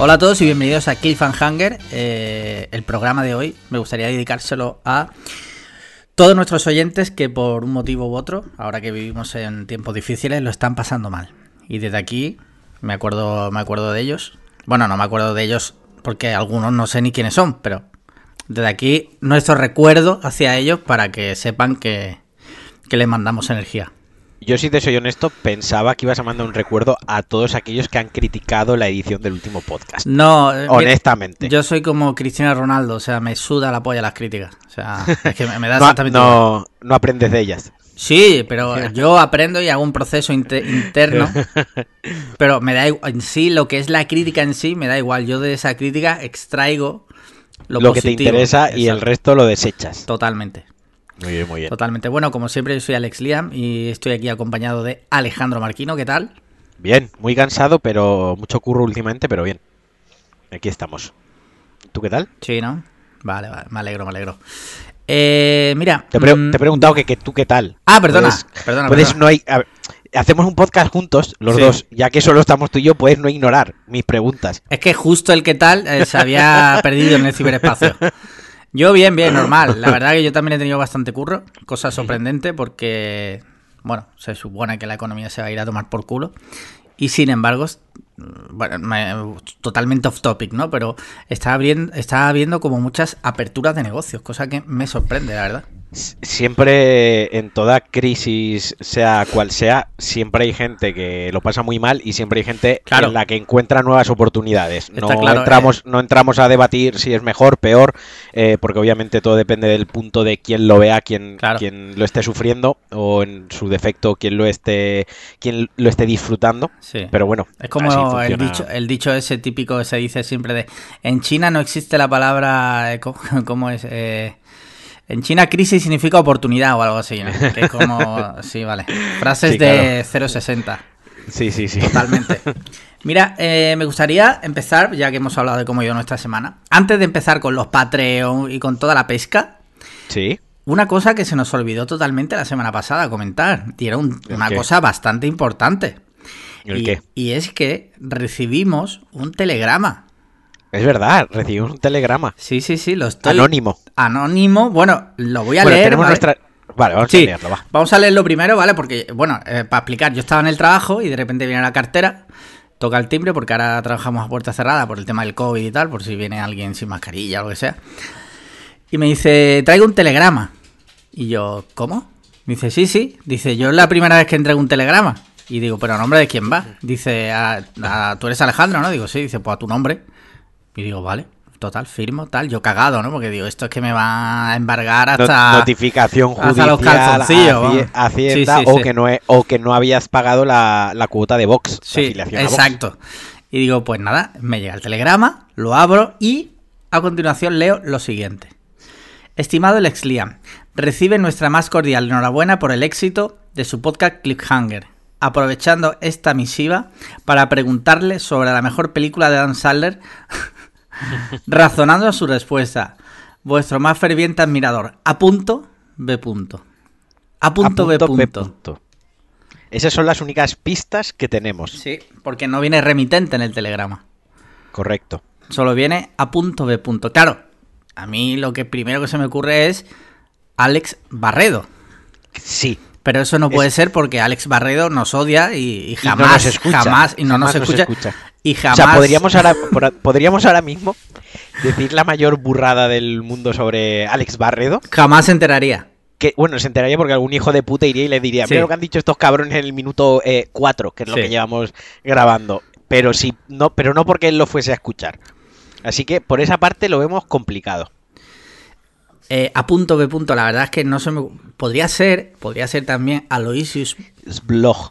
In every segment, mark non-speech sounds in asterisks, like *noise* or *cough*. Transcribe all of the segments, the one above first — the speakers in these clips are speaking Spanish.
Hola a todos y bienvenidos a Cliffhanger. Eh, el programa de hoy me gustaría dedicárselo a todos nuestros oyentes que por un motivo u otro, ahora que vivimos en tiempos difíciles, lo están pasando mal. Y desde aquí me acuerdo, me acuerdo de ellos. Bueno, no me acuerdo de ellos porque algunos no sé ni quiénes son, pero desde aquí nuestro recuerdo hacia ellos para que sepan que, que les mandamos energía. Yo, si te soy honesto, pensaba que ibas a mandar un recuerdo a todos aquellos que han criticado la edición del último podcast. No, eh, honestamente. Yo soy como Cristiano Ronaldo, o sea, me suda la polla las críticas. O sea, es que me, da *laughs* no, exactamente no, no, aprendes de ellas. Sí, pero *laughs* yo aprendo y hago un proceso interno. *laughs* Pero me da igual, en sí, lo que es la crítica en sí, me da igual. Yo de esa crítica extraigo lo, lo que te interesa y el resto lo desechas. Totalmente. Muy bien, muy bien. Totalmente. Bueno, como siempre, yo soy Alex Liam y estoy aquí acompañado de Alejandro Marquino. ¿Qué tal? Bien, muy cansado, pero mucho curro últimamente, pero bien. Aquí estamos. ¿Tú qué tal? Sí, ¿no? Vale, vale, me alegro, me alegro. Eh, mira. Te, pre mm... te, he preguntado que, que, tú qué tal. Ah, perdona. Puedes, perdona, puedes perdona. no hay. Ver, hacemos un podcast juntos, los sí. dos, ya que solo estamos tú y yo, puedes no ignorar mis preguntas. Es que justo el qué tal eh, se había *laughs* perdido en el ciberespacio. Yo bien, bien, normal. La verdad que yo también he tenido bastante curro, cosa sorprendente porque, bueno, se supone que la economía se va a ir a tomar por culo. Y sin embargo, bueno, me, totalmente off topic, ¿no? Pero está viendo, está viendo como muchas aperturas de negocios, cosa que me sorprende, la verdad. Siempre en toda crisis, sea cual sea, siempre hay gente que lo pasa muy mal y siempre hay gente claro. en la que encuentra nuevas oportunidades. Está No, claro, entramos, eh. no entramos a debatir si es mejor, peor, eh, porque obviamente todo depende del punto de quién lo vea, quién, Claro. quién lo esté sufriendo o en su defecto quién lo esté, quién lo esté disfrutando. Sí. Pero bueno, Es como el dicho, el dicho ese típico que se dice siempre de en China no existe la palabra eh, ¿cómo, *laughs* cómo es? Eh, en China crisis significa oportunidad o algo así, ¿no? *laughs* Que es como sí, vale. Frases Sí, de 060. Sí, sí, sí. Totalmente. *laughs* Mira, eh, me gustaría empezar, ya que hemos hablado de cómo ido nuestra semana, antes de empezar con los Patreon y con toda la pesca, Sí. una cosa que se nos olvidó totalmente la semana pasada comentar, y era un- ¿El una qué? cosa bastante importante. ¿El y, qué? y es que recibimos un telegrama. Es verdad, recibimos un telegrama. Sí, sí, sí, lo estoy. Anónimo. Anónimo. Bueno, lo voy a bueno, leer. tenemos ¿vale? nuestra. Vale, vamos Sí, a leerlo, va. vamos a leerlo primero, ¿vale? Porque, bueno, eh, para explicar, yo estaba en el trabajo y de repente viene la cartera, toca el timbre, porque ahora trabajamos a puerta cerrada por el tema del COVID y tal, por si viene alguien sin mascarilla o lo que sea. Y me dice, traigo un telegrama. Y yo, ¿cómo? Me dice, sí, sí. Dice, yo es la primera vez que entrego un telegrama. Y digo, ¿pero a nombre de quién va? Dice, a, a- tú eres Alejandro, ¿no? Digo, sí. Dice, pues a tu nombre. Y digo, vale, total, firmo, tal. Yo cagado, ¿no? Porque digo, esto es que me va a embargar hasta... notificación hasta judicial los calzoncillos. Hacienda Sí, sí, o sí. que no he- o que no habías pagado la, la cuota de Vox. Sí, Vox. exacto. Y digo, pues nada, me llega el telegrama, lo abro y a continuación leo lo siguiente. Estimado Lex Liam, recibe nuestra más cordial enhorabuena por el éxito de su podcast Cliffhanger. Aprovechando esta misiva para preguntarle sobre la mejor película de Dan Sandler, *laughs* razonando a su respuesta. Vuestro más ferviente admirador. A punto, B punto. A punto, B punto. B punto. Esas son las únicas pistas que tenemos. Sí, porque no viene remitente en el telegrama. Correcto. Solo viene a punto B punto. Claro, a mí lo que primero que se me ocurre es Alex Barredo. Sí. Pero eso no puede Es- ser porque Alex Barredo nos odia y, y no jamás, nos escucha. jamás, y no Jamás nos nos escucha. Y O jamás. sea, podríamos ahora, podríamos ahora mismo decir la mayor burrada del mundo sobre Alex Barredo. Jamás se enteraría. Que, bueno, se enteraría porque algún hijo de puta iría y le diría, Sí. mira lo que han dicho estos cabrones en el minuto 4, que es lo Sí. que llevamos grabando. Pero sí, no, pero no porque él lo fuese a escuchar. Así que por esa parte lo vemos complicado. Eh, a punto B punto, la verdad es que no se me. Podría ser, podría ser también Aloysius. Blog.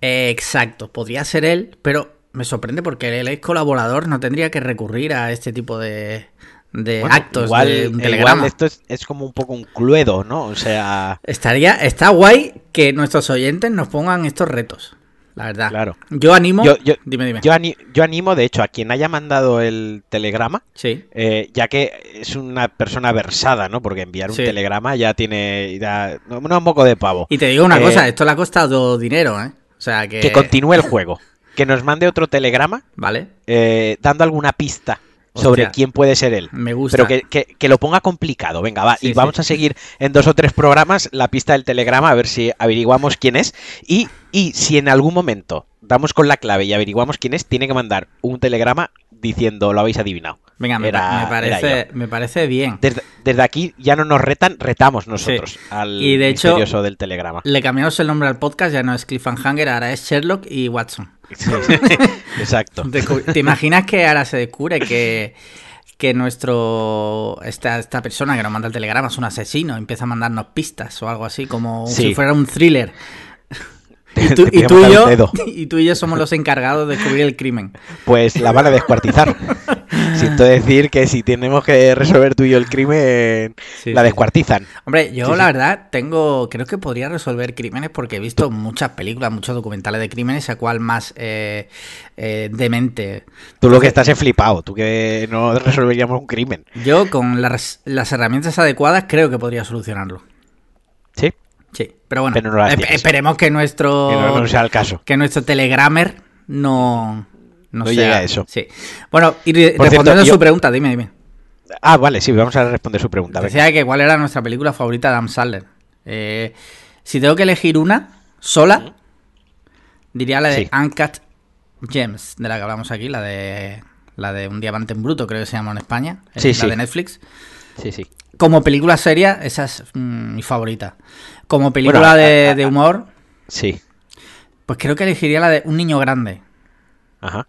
Eh, exacto, podría ser él, pero me sorprende porque él es colaborador, no tendría que recurrir a este tipo de, de Bueno, actos igual, de un igual telegrama. esto es, es como un poco un cluedo, ¿no? O sea, Estaría, está guay que nuestros oyentes nos pongan estos retos. La verdad. Claro. Yo animo. Yo- yo- dime, dime. yo, ani- yo animo, de hecho, a quien haya mandado el telegrama, Sí. eh, ya que es una persona versada, ¿no? Porque enviar un Sí. telegrama ya tiene ya, no, no, un poco de pavo. Y te digo una Eh, cosa, esto le ha costado dinero, ¿eh? O sea que. Que continúe el juego. *laughs* que nos mande otro telegrama ¿Vale? eh, dando alguna pista sobre Hostia. quién puede ser él. Me gusta. Pero que, que- que lo ponga complicado. Venga, va. Sí, y vamos sí. a seguir en dos o tres programas la pista del telegrama a ver si averiguamos quién es. Y, y si en algún momento damos con la clave y averiguamos quién es, tiene que mandar un telegrama diciendo lo habéis adivinado. Venga, me, Era- me parece, me parece bien. Desde, desde aquí ya no nos retan, retamos nosotros al Y de hecho- del telegrama. Le cambiamos el nombre al podcast, ya no es Cliffhanger, ahora es Sherlock y Watson. Sí, *laughs* Exacto. ¿Te imaginas que ahora se descubre que, que nuestro esta, esta persona que nos manda el telegrama es un asesino, empieza a mandarnos pistas o algo así, como Sí. si fuera un thriller? *laughs* Y tú, y, tú yo, *laughs* y tú y yo somos los encargados de descubrir el crimen. Pues la van a descuartizar. *laughs* Siento decir que si tenemos que resolver tú y yo el crimen, Sí, la sí. descuartizan. Hombre, yo Sí, la verdad tengo, creo que podría resolver crímenes porque he visto muchas películas, muchos documentales de crímenes, a cual más eh, eh, demente. Tú lo que estás es flipado, tú que no resolveríamos un crimen. Yo con las, las herramientas adecuadas creo que podría solucionarlo. ¿Sí? Pero bueno, Pero no esperemos que nuestro Que no, no sea el caso. que nuestro telegrammer no no, No sea- llegue a eso. Sí. Bueno, y Por respondiendo cierto, a su yo- pregunta, dime, dime. Ah, vale, sí, vamos a responder su pregunta. Decía que cuál era nuestra película favorita de Adam Sandler. Eh, si tengo que elegir una sola, diría la de Sí. Uncut Gems, de la que hablamos aquí, la de la de Un diamante en bruto, creo que se llama en España, es Sí, la sí. de Netflix. Sí, sí. Como película seria, esa es mm, mi favorita. Como película Bueno, de, de humor, Sí. pues creo que elegiría la de Un niño grande. Ajá.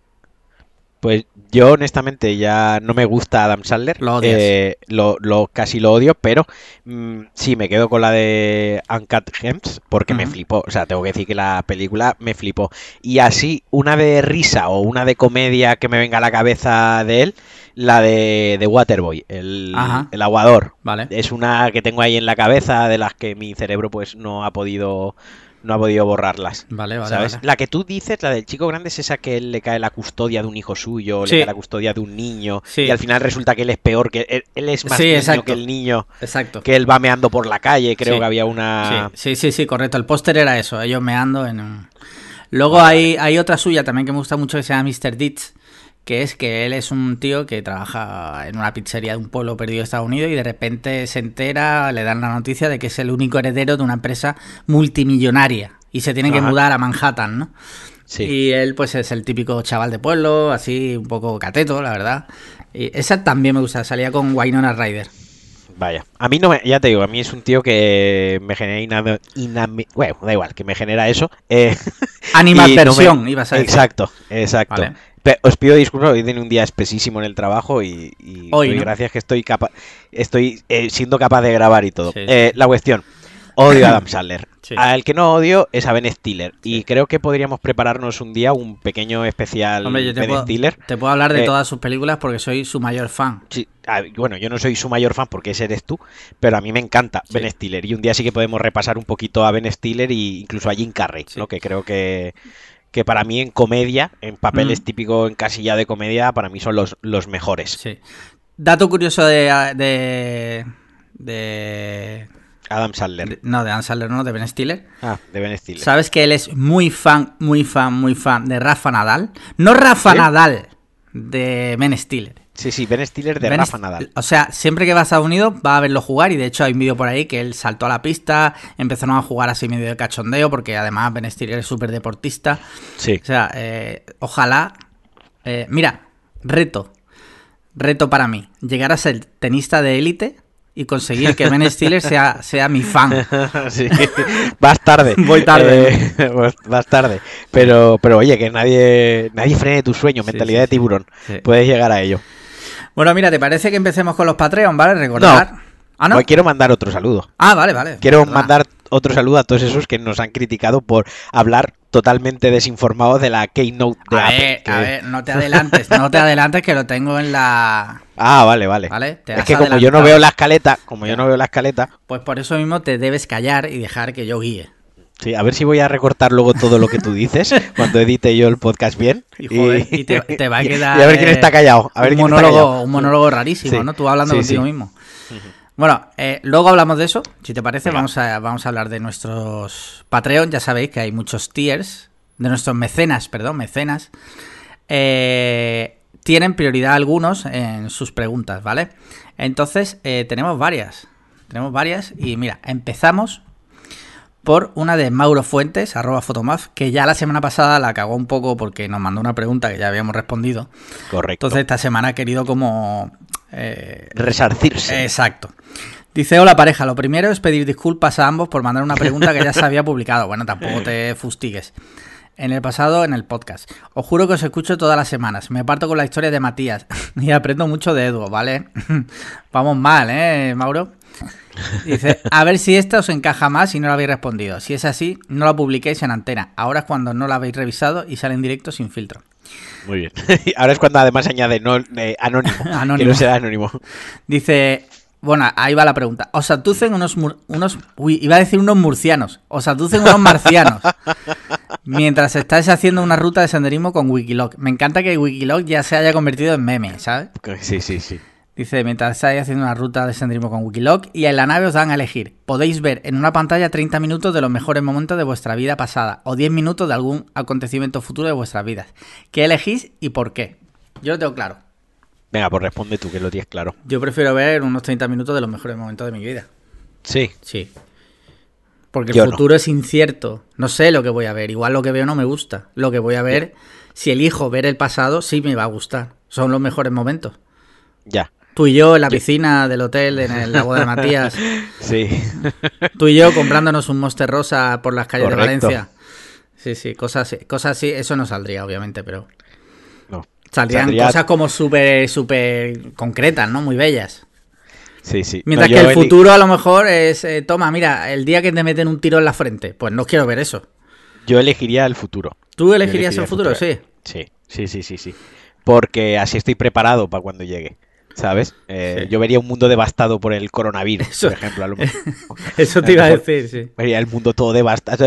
Pues yo honestamente ya no me gusta Adam Sandler. Lo odias. Eh, lo, lo- casi lo odio, pero mm, sí, me quedo con la de Uncut Gems porque me flipó. O sea, tengo que decir que la película me flipó. Y así, una de risa o una de comedia que me venga a la cabeza de él, la de, de Waterboy, el, el aguador. Vale. Es una que tengo ahí en la cabeza de las que mi cerebro pues no ha podido no ha podido borrarlas. Vale, vale, ¿Sabes? vale. La que tú dices, la del chico grande, es esa que él le cae la custodia de un hijo suyo, Sí. le cae la custodia de un niño, Sí. y al final resulta que él es peor, que él, él es más Sí, niño exacto. que el niño, Exacto. que él va meando por la calle, creo que había una... Sí, sí, sí, sí, correcto. El póster era eso, ellos meando en un... Luego hay, hay otra suya también que me gusta mucho que se llama Mr. Ditch, que es que él es un tío que trabaja en una pizzería de un pueblo perdido de Estados Unidos y de repente se entera, le dan la noticia de que es el único heredero de una empresa multimillonaria y se tiene que mudar a Manhattan, ¿no? Sí. Y él pues es el típico chaval de pueblo, así un poco cateto, la verdad. Y esa también me gusta, salía con Winona Ryder. Vaya. A mí no me, ya te digo, a mí es un tío que me genera iname- bueno, da igual, que me genera eso. Eh, *laughs* Animadversión, no ibas a decir. Exacto, exacto. Vale. Pe- Os pido disculpas, hoy tiene un día espesísimo en el trabajo y, y Hoy, gracias que estoy capa estoy eh, siendo capaz de grabar y todo. Sí, sí. Eh, la cuestión, odio a Adam *coughs* Sandler. Sí. Al que no odio es a Ben Stiller. Y creo que podríamos prepararnos un día un pequeño especial Hombre, yo te Ben puedo, Stiller. te puedo hablar de Eh, todas sus películas porque soy su mayor fan. Sí, a- bueno, yo no soy su mayor fan porque ese eres tú, pero a mí me encanta Sí. Ben Stiller. Y un día sí que podemos repasar un poquito a Ben Stiller e incluso a Jim Carrey. ¿no? Que creo que, que para mí en comedia, en papeles Mm. típicos en casilla de comedia, para mí son los, los mejores. Sí. Dato curioso de. de. de. Adam Sandler. no, de Ann Sandler, no, de Ben Stiller. Ah, de Ben Stiller. ¿Sabes que él es muy fan, muy fan, muy fan de Rafa Nadal? No Rafa ¿Sí? Nadal, de Ben Stiller. Sí, sí, Ben Stiller de Ben Rafa Nadal. O sea, siempre que va a Estados Unidos va a verlo jugar y de hecho hay un vídeo por ahí que él saltó a la pista, empezaron a jugar así medio de cachondeo porque además Ben Stiller es súper deportista. Sí. O sea, eh, ojalá. eh, mira, reto. Reto para mí. Llegar a ser tenista de élite y conseguir que Ben Stiller sea, *laughs* sea mi fan. *laughs* Sí. Vas tarde. *laughs* Voy tarde. Eh, vas- tarde. Pero, pero oye, que nadie, nadie frene tu sueño, mentalidad sí, de tiburón. Puedes llegar a ello. Bueno, mira, ¿te parece que empecemos con los Patreon, vale? Recordar. Ah, no. Hoy quiero mandar otro saludo. Ah, vale, vale. Quiero mandar otro saludo a todos esos que nos han criticado por hablar totalmente desinformados de la Keynote de A Apple. ver, que- a ver, no te adelantes, no te adelantes que lo tengo en la... Ah, vale, vale. Vale, te es que como yo no veo la escaleta, como yo no veo la escaleta, Pues por eso mismo te debes callar y dejar que yo guíe. Sí, a ver si voy a recortar luego todo lo que tú dices *laughs* cuando edite yo el podcast bien. Y, joder, y te, te va a quedar... *laughs* y a ver quién eh, está callado. A ver un, quién está monólogo, callado. un monólogo rarísimo, Sí, ¿no? Tú hablando sí, contigo sí. mismo. Bueno, eh, luego hablamos de eso. Si te parece, Venga. vamos a, vamos a hablar de nuestros Patreon. Ya sabéis que hay muchos tiers de nuestros mecenas, perdón, mecenas, eh, tienen prioridad algunos en sus preguntas, ¿vale? Entonces, eh, tenemos varias. Tenemos varias y mira, empezamos por una de Mauro Fuentes, arroba Fotomaf, que ya la semana pasada la cagó un poco porque nos mandó una pregunta que ya habíamos respondido. Correcto. Entonces esta semana ha querido como... eh, Resarcirse. Exacto. Dice, hola pareja, lo primero es pedir disculpas a ambos por mandar una pregunta que ya se había publicado. Bueno, tampoco te fustigues. En el pasado, en el podcast. Os juro que os escucho todas las semanas. Me parto con la historia de Matías *laughs* y aprendo mucho de Edu, ¿vale? *laughs* Vamos mal, ¿eh, Mauro? Dice, a ver si esta os encaja más y no la habéis respondido. Si es así, no la publiquéis en antena. Ahora es cuando no la habéis revisado y sale en directo sin filtro. Muy bien. *laughs* Ahora es cuando además añade no, eh, anónimo, Anónimo. *laughs* Que no sea anónimo. Dice, bueno, ahí va la pregunta. ¿Os aducen unos, unos... Uy, iba a decir unos murcianos. ¿Os aducen unos marcianos? *laughs* Mientras estáis haciendo una ruta de senderismo con Wikiloc. Me encanta que Wikiloc ya se haya convertido en meme, ¿sabes? Sí, sí, sí. Dice, mientras estáis haciendo una ruta de senderismo con Wikiloc y en la nave os dan a elegir. Podéis ver en una pantalla 30 minutos de los mejores momentos de vuestra vida pasada o 10 minutos de algún acontecimiento futuro de vuestras vidas. ¿Qué elegís y por qué? Yo lo tengo claro. Venga, pues responde tú, que lo tienes claro. Yo prefiero ver unos 30 minutos de los mejores momentos de mi vida. Sí. Sí. Porque el no. futuro es incierto. No sé lo que voy a ver. Igual lo que veo no me gusta. Lo que voy a ver, si elijo ver el pasado, sí me va a gustar. Son los mejores momentos. Ya. Tú y yo en la piscina del hotel, en el lago de Matías. *laughs* Sí. Tú y yo comprándonos un Monster Rosa por las calles Correcto. de Valencia. Sí, sí, cosas así. Cosas así. Eso no saldría, obviamente, pero No. saldrían Saldría- cosas como súper, súper concretas, ¿no? Muy bellas. Sí, sí. Mientras No, que el futuro a lo mejor es, eh, toma, mira, el día que te meten un tiro en la frente. Pues no quiero ver eso. Yo elegiría el futuro. ¿Tú elegirías el futuro? Sí. Sí, sí, sí, sí, sí. Porque así estoy preparado para cuando llegue. ¿Sabes? Eh, Sí. Yo vería un mundo devastado por el coronavirus, Eso- por ejemplo. a lo mejor. *laughs* Eso te iba a decir, sí. Vería el mundo todo devastado.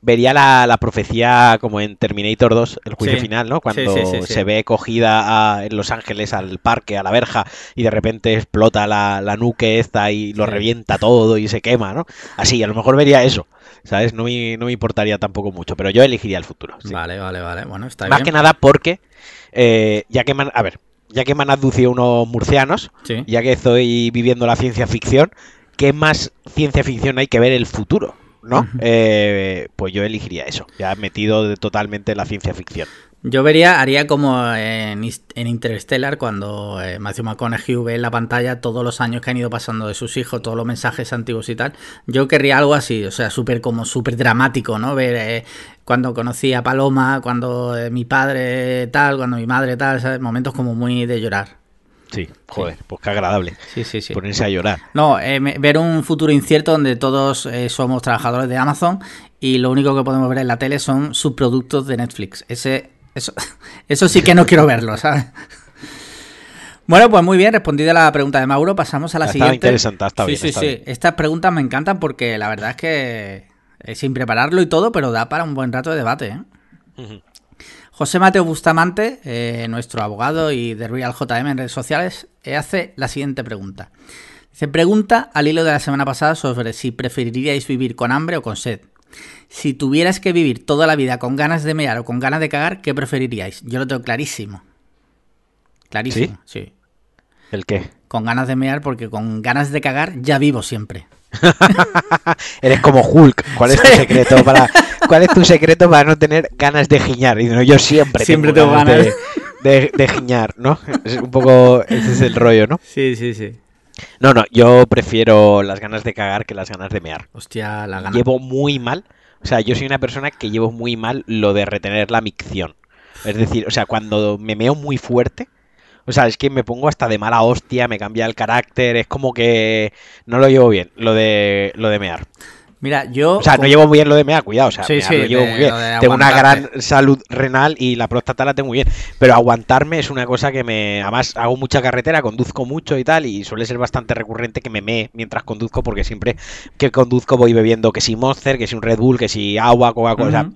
Vería la, la profecía como en Terminator 2, el juicio Sí. final, ¿no? Cuando Sí, se ve cogida a- en Los Ángeles al parque, a la verja, y de repente explota la, la nuque esta y lo revienta todo y se quema, ¿no? Así, a lo mejor vería eso, ¿sabes? No me, no me importaría tampoco mucho, pero yo elegiría el futuro. Vale, vale, vale. Bueno, está Más bien. que nada porque, eh, ya que a ver, ya que me han aducido unos murcianos, Sí. ya que estoy viviendo la ciencia ficción, ¿qué más ciencia ficción hay que ver el futuro? ¿no? Eh, pues yo elegiría eso, ya metido de- totalmente en la ciencia ficción. Yo vería, haría como en, en Interstellar, cuando eh, Matthew McConaughey ve en la pantalla todos los años que han ido pasando de sus hijos, todos los mensajes antiguos y tal. Yo querría algo así, o sea, súper como súper dramático, ¿no? Ver eh, cuando conocí a Paloma, cuando eh, mi padre tal, cuando mi madre tal, ¿sabes? Momentos como muy de llorar. Sí, joder, pues qué agradable. Sí, sí, sí. Ponerse a llorar. No, eh, ver un futuro incierto donde todos eh, somos trabajadores de Amazon y lo único que podemos ver en la tele son subproductos de Netflix. Ese, eso, eso sí que no quiero verlo, ¿sabes? Bueno, pues muy bien, respondida la pregunta de Mauro, pasamos a la estado siguiente. interesante, estado sí, bien, sí, está sí. bien. Estas preguntas me encantan porque la verdad es que eh, sin prepararlo y todo, pero da para un buen rato de debate. ¿eh? José Mateo Bustamante, eh, nuestro abogado y de Real JM en redes sociales, eh, hace la siguiente pregunta. Se pregunta al hilo de la semana pasada sobre si preferiríais vivir con hambre o con sed. Si tuvieras que vivir toda la vida con ganas de mear o con ganas de cagar, ¿qué preferiríais? Yo lo tengo clarísimo. Clarísimo, sí. ¿El qué? Con ganas de mear porque con ganas de cagar ya vivo siempre. *laughs* Eres como Hulk. ¿Cuál es tu *laughs* secreto para cuál es tu secreto para no tener ganas de giñar? Y no, yo siempre, Siempre tengo tengo ganas, ganas. De, de- de giñar, ¿no? Es un poco ese es el rollo, ¿no? Sí, sí, sí. No, no, yo prefiero las ganas de cagar que las ganas de mear. Hostia, la gana. Llevo muy mal, o sea, yo soy una persona que llevo muy mal lo de retener la micción. Es decir, o sea, cuando me meo muy fuerte, o sea, es que me pongo hasta de mala hostia, me cambia el carácter, es como que no lo llevo bien, lo de lo de mear. Mira, yo... O sea, no llevo bien lo de mear, cuidado, o sea, Sí, sí, lo llevo de- muy bien. Tengo una gran salud renal y la próstata la tengo muy bien, pero aguantarme es una cosa que me además hago mucha carretera, conduzco mucho y tal y suele ser bastante recurrente que me mee mientras conduzco porque siempre que conduzco voy bebiendo que si Monster, que si un Red Bull, que si agua, Coca-Cola, o sea, Ujú.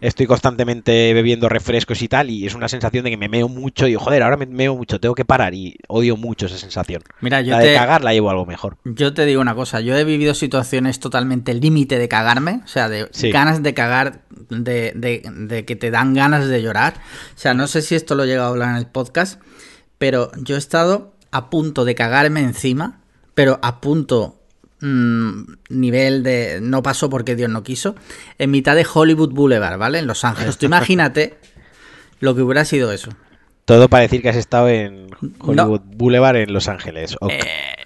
Estoy constantemente bebiendo refrescos y tal y es una sensación de que me meo mucho y digo, joder, ahora me meo mucho, tengo que parar y odio mucho esa sensación. Mira, yo la te... de cagar la llevo algo mejor. Yo te digo una cosa, yo he vivido situaciones totalmente límite de cagarme, o sea, de Sí. ganas de cagar de, de, de que te dan ganas de llorar. O sea, no sé si esto lo he llegado a hablar en el podcast, pero yo he estado a punto de cagarme encima, pero a punto mm, nivel de no pasó porque Dios no quiso, en mitad de Hollywood Boulevard, ¿vale? En Los Ángeles. Tú *laughs* imagínate lo que hubiera sido eso. Todo para decir que has estado en Hollywood Boulevard en Los Ángeles. Ok. Eh,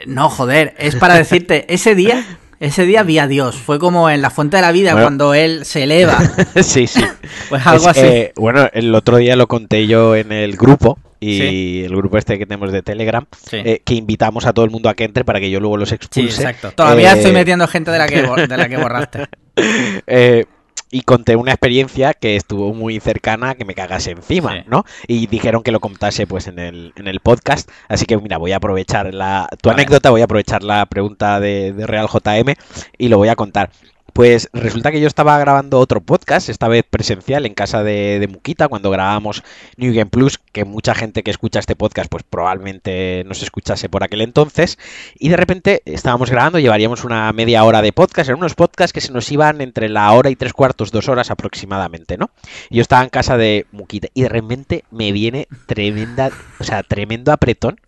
no, joder, es para decirte, ese día, ese día vi a Dios. Fue como en la fuente de la vida Bueno. cuando él se eleva. *laughs* sí, sí. Pues algo Es, así. eh, bueno, el otro día lo conté yo en el grupo y Sí. el grupo este que tenemos de Telegram, Sí. eh, que invitamos a todo el mundo a que entre para que yo luego los Sí, expulse. exacto. Todavía Eh, estoy *laughs* metiendo gente de la que, de la que borraste. *laughs* eh, y conté una experiencia que estuvo muy cercana a que me cagase encima, Sí. ¿no? Y dijeron que lo contase pues en el, en el podcast. Así que mira, voy a aprovechar la, tu Vale. anécdota, voy a aprovechar la pregunta de, de Real JM y lo voy a contar. Pues resulta que yo estaba grabando otro podcast, esta vez presencial, en casa de, de Muquita, cuando grabábamos New Game Plus, que mucha gente que escucha este podcast, pues probablemente no se escuchase por aquel entonces. Y de repente estábamos grabando, llevaríamos una media hora de podcast, eran unos podcasts que se nos iban entre la hora y tres cuartos, dos horas aproximadamente, ¿no? Yo estaba en casa de Muquita y de repente me viene tremenda, o sea, tremendo apretón,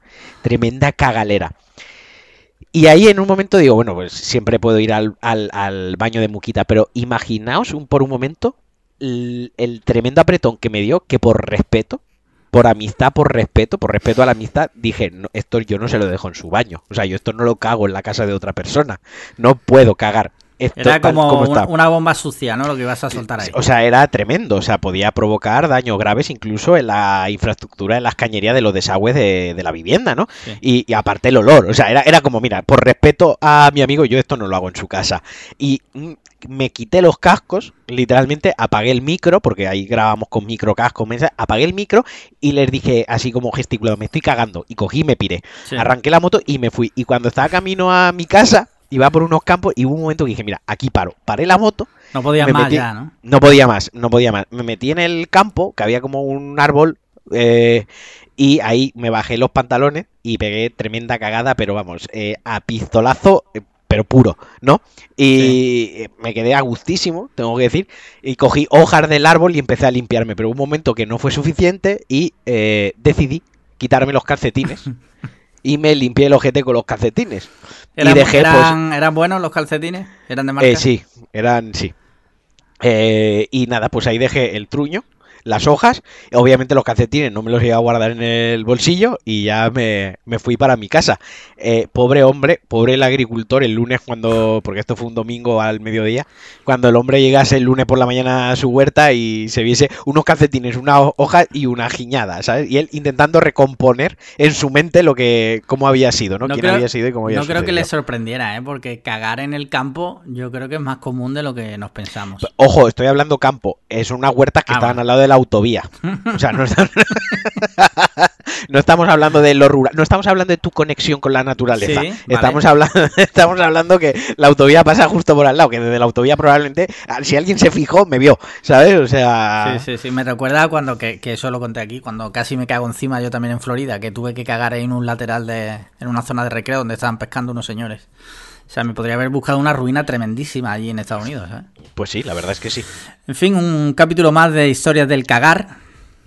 tremenda cagalera. Y ahí en un momento digo, bueno, pues siempre puedo ir al, al- baño de Muquita, pero imaginaos un, por un momento el, el tremendo apretón que me dio que por respeto, por amistad, por respeto, por respeto a la amistad, dije, no, esto yo no se lo dejo en su baño. O sea, yo esto no lo cago en la casa de otra persona. No puedo cagar. Esto Era como un- una bomba sucia, ¿no? Lo que ibas a soltar ahí. O sea, era tremendo. O sea, podía provocar daños graves incluso en la infraestructura, en las cañerías de los desagües de, de la vivienda, ¿no? Sí. Y, y aparte el olor. O sea, era, era como, mira, por respeto a mi amigo, yo esto no lo hago en su casa. Y mm, me quité los cascos, literalmente apagué el micro, porque ahí grabamos con micro casco, mesa, apagué el micro y les dije así como gesticulado, me estoy cagando. Y cogí y me piré. Sí. Arranqué la moto y me fui. Y cuando estaba camino a mi casa, iba por unos campos y hubo un momento que dije, mira, aquí paro. Paré la moto No podías me más metí- ya, ¿no? no podía más, no podía más. Me metí en el campo, que había como un árbol, eh, y ahí me bajé los pantalones y pegué tremenda cagada, pero vamos, eh, a pistolazo, eh, pero puro, ¿no? Y me quedé a gustísimo, tengo que decir, y cogí hojas del árbol y empecé a limpiarme, pero hubo un momento que no fue suficiente y eh, decidí quitarme los calcetines. *laughs* Y me limpié el ojete con los calcetines. ¿Eran, y dejé, pues, eran, ¿Eran buenos los calcetines? ¿Eran de marca? eh, sí, eran, sí. Eh, y nada, pues ahí dejé el truño, las hojas, obviamente los calcetines no me los iba a guardar en el bolsillo y ya me, me fui para mi casa. Eh, pobre hombre, pobre el agricultor el lunes cuando, porque esto fue un domingo al mediodía, cuando el hombre llegase el lunes por la mañana a su huerta y se viese unos calcetines, una ho- hoja y una giñada, ¿sabes? Y él intentando recomponer en su mente lo que, cómo había sido, ¿no? No Quién creo- había sido y cómo había No creo que les sorprendiera, ¿eh? Porque cagar en el campo yo creo que es más común de lo que nos pensamos. Ojo, estoy hablando campo. Es unas huertas que Ah, estaban al lado de la autovía. O sea, *laughs* no, estamos hablando de lo rural. No estamos hablando de tu conexión con la naturaleza. Sí, vale. estamos, hablando, *laughs* estamos hablando que la autovía pasa justo por al lado. Que desde la autovía probablemente, ah, si alguien se fijó, me vio. ¿Sabes? O sea. Sí, sí, sí. Me recuerda cuando, que, que eso lo conté aquí, cuando casi me cago encima yo también en Florida, que tuve que cagar ahí en un lateral de, en una zona de recreo donde estaban pescando unos señores. O sea, me podría haber buscado una ruina tremendísima allí en Estados Unidos, ¿sabes? Pues sí, la verdad es que sí. En fin, un capítulo más de historias del cagar.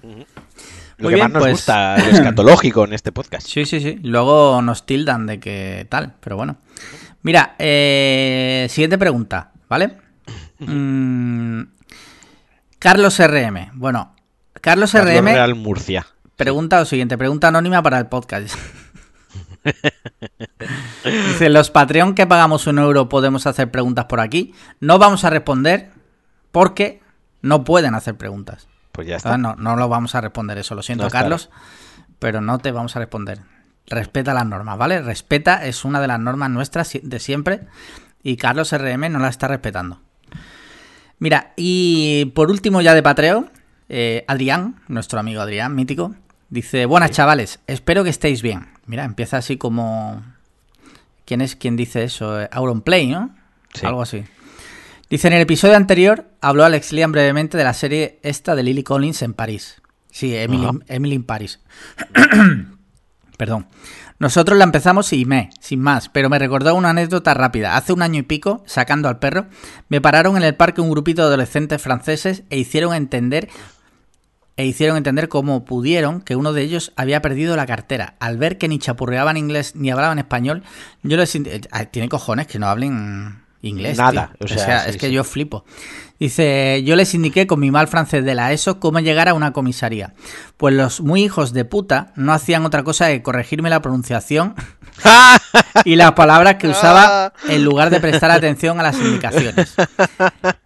Lo Muy que bien, más nos pues- gusta, *laughs* escatológico en este podcast. Sí, sí, sí. Luego nos tildan de que tal, pero bueno. Mira, eh, siguiente pregunta, ¿vale? *clears throat* Mm, Carlos RM. Bueno, Carlos Carlos RM Real Murcia. pregunta lo siguiente, pregunta anónima para el podcast. *laughs* *laughs* Dice, los Patreon que pagamos un euro podemos hacer preguntas por aquí. No vamos a responder porque no pueden hacer preguntas. Pues ya está. No, no lo vamos a responder eso. Lo siento, No Carlos, pero no te vamos a responder. Respeta las normas, ¿vale? Respeta es una de las normas nuestras de siempre y Carlos RM no la está respetando. Mira, y por último ya de Patreon, eh, Adrián, nuestro amigo Adrián, mítico, dice, buenas chavales, espero que estéis bien. Mira, empieza así como... ¿Quién es quien dice eso? Eh, Auronplay, ¿no? Sí. Algo así. Dice, en el episodio anterior habló Alex Liam brevemente de la serie esta de Lily Collins en París. Sí, Emily. Emily in Paris. *clears throat* Perdón. Nosotros la empezamos y me, sin más, pero me recordó una anécdota rápida. Hace un año y pico, sacando al perro, me pararon en el parque un grupito de adolescentes franceses e hicieron entender e hicieron entender cómo pudieron que uno de ellos había perdido la cartera. Al ver que ni chapurreaban inglés ni hablaban español, yo les... Eh, tiene cojones que no hablen inglés. Nada. O sea, es que yo flipo. Dice, yo les indiqué con mi mal francés de la ESO cómo llegar a una comisaría. Pues los muy hijos de puta no hacían otra cosa que corregirme la pronunciación *laughs* y las palabras que usaba en lugar de prestar atención a las indicaciones.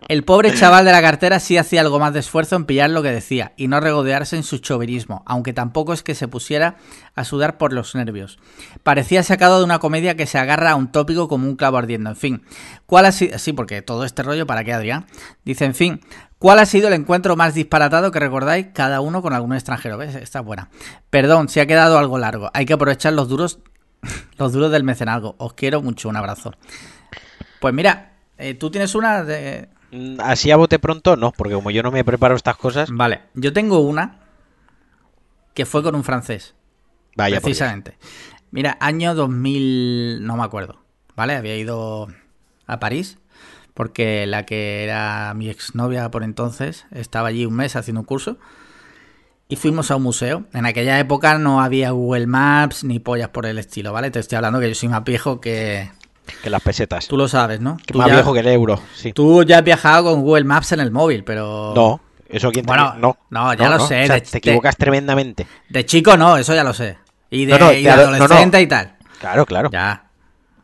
El pobre chaval de la cartera sí hacía algo más de esfuerzo en pillar lo que decía y no regodearse en su choverismo, aunque tampoco es que se pusiera a sudar por los nervios. Parecía sacado de una comedia que se agarra a un tópico como un clavo ardiendo. En fin, ¿cuál ha sido? Sí, porque todo este rollo, ¿para qué, Adrián? Dice, en fin, ¿Cuál ha sido el encuentro más disparatado que recordáis cada uno con algún extranjero? ¿Ves? Está buena. Perdón, si ha quedado algo largo. Hay que aprovechar los duros *laughs* los duros del mecenazgo. Os quiero mucho, un abrazo. Pues mira, eh, tú tienes una de... Mm, así a bote pronto, no, porque como yo no me preparo estas cosas... Vale, yo tengo una que fue con un francés. Vaya, precisamente. Mira, año 2000, no me acuerdo, ¿vale? Había ido a París porque la que era mi exnovia por entonces estaba allí un mes haciendo un curso y fuimos a un museo. En aquella época no había Google Maps ni pollas por el estilo, ¿vale? Te estoy hablando que yo soy más viejo que... Que las pesetas. Tú lo sabes, ¿no? más viejo que el euro, sí. Tú ya has viajado con Google Maps en el móvil, pero... No, eso quién bueno, no. No, ya lo sé. te equivocas tremendamente. De chico no, eso ya lo sé. Y de, adolescente y tal. Claro, claro. Ya.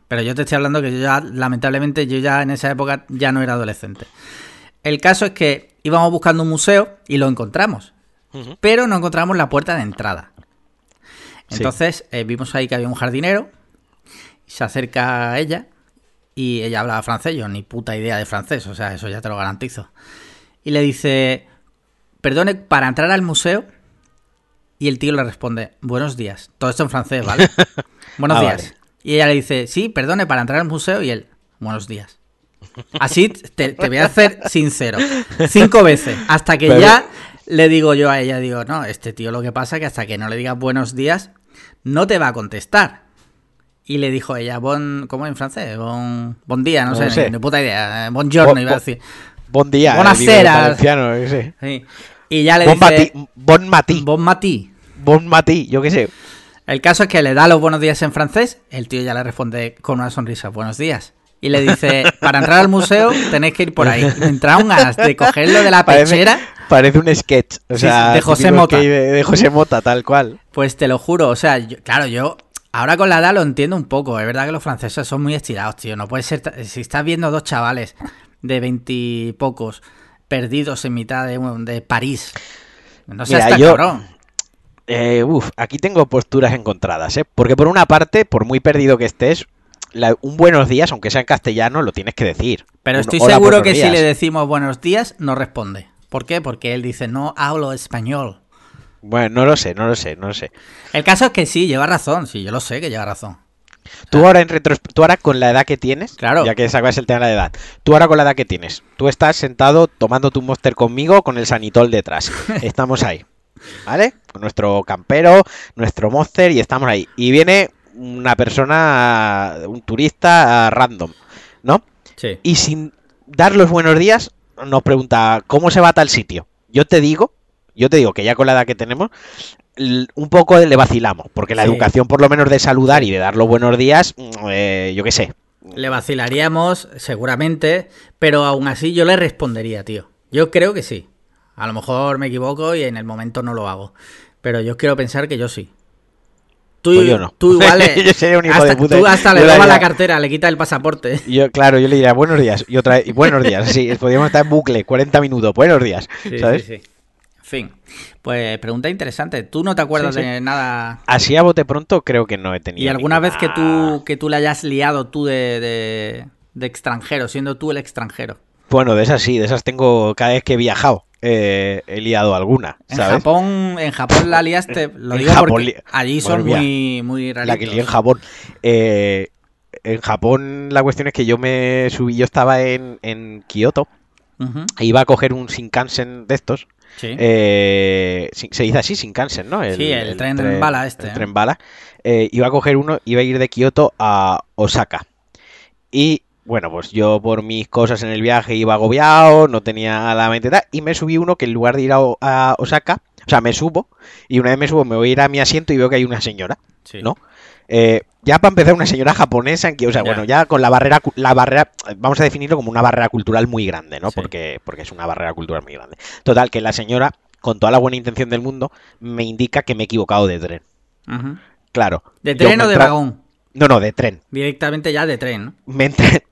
Pero yo te estoy hablando que yo ya, lamentablemente, yo ya en esa época ya no era adolescente. El caso es que íbamos buscando un museo y lo encontramos pero no encontramos la puerta de entrada. Entonces eh, vimos ahí que había un jardinero, se acerca a ella y ella hablaba francés, yo ni puta idea de francés, o sea, eso ya te lo garantizo. Y le dice, perdone, para entrar al museo. Y el tío le responde, buenos días. Todo esto en francés, ¿vale? *laughs* buenos ah, días. Y ella le dice, sí, perdone, para entrar al museo. Y él, buenos días. Así te, voy a hacer sincero. Cinco veces. Hasta que ya le digo yo a ella, digo, no, este tío lo que pasa es que hasta que no le digas buenos días, no te va a contestar. Y le dijo ella, bon, ¿cómo en francés? Bon, bon día, no, sé, Ni, puta idea. Bon giorno, iba a decir. Bon día. Buonasera. Sí. sí. Y ya le bon dice... bon matí. Bon matí. Bon matí, yo qué sé. El caso es que le da los buenos días en francés, el tío ya le responde con una sonrisa, buenos días. Y le dice, para entrar al museo tenéis que ir por ahí. Me un ganas de cogerlo de la pechera. Parece un sketch, o sea, de José Mota. De, José Mota, tal cual. Pues te lo juro, o sea, claro, yo ahora con la edad lo entiendo un poco. Es verdad que los franceses son muy estirados, tío. No puede ser. Si estás viendo dos chavales de veintipocos perdidos en mitad de, de París, no seas tan cabrón. Eh, uf, aquí tengo posturas encontradas, ¿eh? Porque por una parte, por muy perdido que estés, un buenos días, aunque sea en castellano, lo tienes que decir. Pero estoy seguro que si le decimos buenos días, no responde. ¿Por qué? Porque él dice, no hablo español. Bueno, no lo sé, no lo sé, no lo sé. El caso es que sí, lleva razón, sí, yo lo sé que lleva razón. Tú ahora en retro, tú ahora con la edad que tienes, claro. ya que sacas el tema de la edad, tú ahora con la edad que tienes, tú estás sentado tomando tu monster conmigo con el sanitol detrás. *laughs* Estamos ahí, ¿vale? Con nuestro campero, nuestro monster y estamos ahí. Y viene una persona, un turista random, ¿no? Sí. Y sin dar los buenos días, nos pregunta, ¿cómo se va a tal sitio? Yo te digo, yo te digo que ya con la edad que tenemos, un poco le vacilamos, porque la educación por lo menos de saludar y de dar los buenos días, mm, eh, yo qué sé. Le vacilaríamos, seguramente, pero aún así yo le respondería, tío. Yo creo que sí. A lo mejor me equivoco y en el momento no lo hago. Pero yo quiero pensar que yo sí. Tú, pues yo no. Tú igual *laughs* yo sería un hijo hasta, de puta. Tú hasta le robas la cartera, le quita el pasaporte. *laughs* Yo, claro, yo le diría buenos días y otra y buenos días. Sí, *laughs* podríamos estar en bucle, 40 minutos. Buenos días. ¿sabes? Sí, sí. En fin, pues pregunta interesante. ¿Tú no te acuerdas de nada? Así a bote pronto creo que no he tenido. ¿Y alguna vez que tú, que tú le hayas liado tú de, de, de extranjero, siendo tú el extranjero? Bueno, de esas sí, de esas tengo cada vez que he viajado. Eh, he liado alguna. En Japón, en Japón la liaste, lo digo porque allí son muy, muy La que lié en Japón. Eh, en Japón la cuestión es que yo me subí, yo estaba en, en Kioto, e iba a coger un Shinkansen de estos. Sí. Eh, se dice así, Shinkansen, ¿no? El, sí, el, tren, bala este. El tren bala. eh, iba a coger uno, iba a ir de Kioto a Osaka. Y bueno, pues yo por mis cosas en el viaje iba agobiado, no tenía la mente tal, y me subí uno que en lugar de ir a, a Osaka, o sea, me subo, y una vez me subo me voy a ir a mi asiento y veo que hay una señora, Sí. ¿no? Eh, ya para empezar, una señora japonesa, en que, o sea, Ya. bueno, ya con la barrera, la barrera, vamos a definirlo como una barrera cultural muy grande, ¿no? Sí. Porque, porque es una barrera cultural muy grande. Total, que la señora, con toda la buena intención del mundo, me indica que me he equivocado de tren. Claro. ¿De tren o de vagón? No, no, de tren. Directamente ya de tren, ¿no?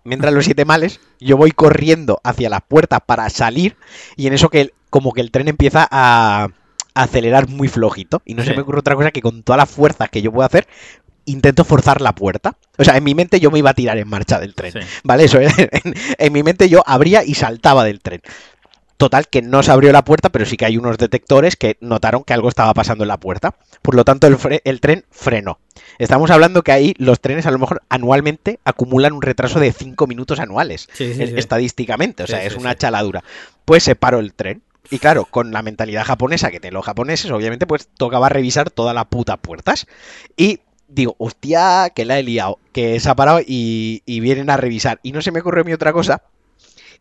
Me entran los siete males, yo voy corriendo hacia las puertas para salir y en eso que el- como que el tren empieza a, a acelerar muy flojito y no se me ocurre otra cosa que con todas las fuerzas que yo puedo hacer intento forzar la puerta. O sea, en mi mente yo me iba a tirar en marcha del tren. Sí. ¿Vale? Eso era- *laughs* en, en mi mente yo abría y saltaba del tren. Total, que no se abrió la puerta, pero sí que hay unos detectores que notaron que algo estaba pasando en la puerta. Por lo tanto, el, fre- el tren frenó. Estamos hablando que ahí los trenes a lo mejor anualmente acumulan un retraso de 5 minutos anuales. Sí, sí, eh, sí. Estadísticamente, o sea, es una chaladura. Pues se paró el tren. Y claro, con la mentalidad japonesa que tienen los japoneses, obviamente, pues tocaba revisar todas las putas puertas. Y digo, hostia, que la he liado, que se ha parado y, y vienen a revisar. Y no se me ocurrió a mí otra cosa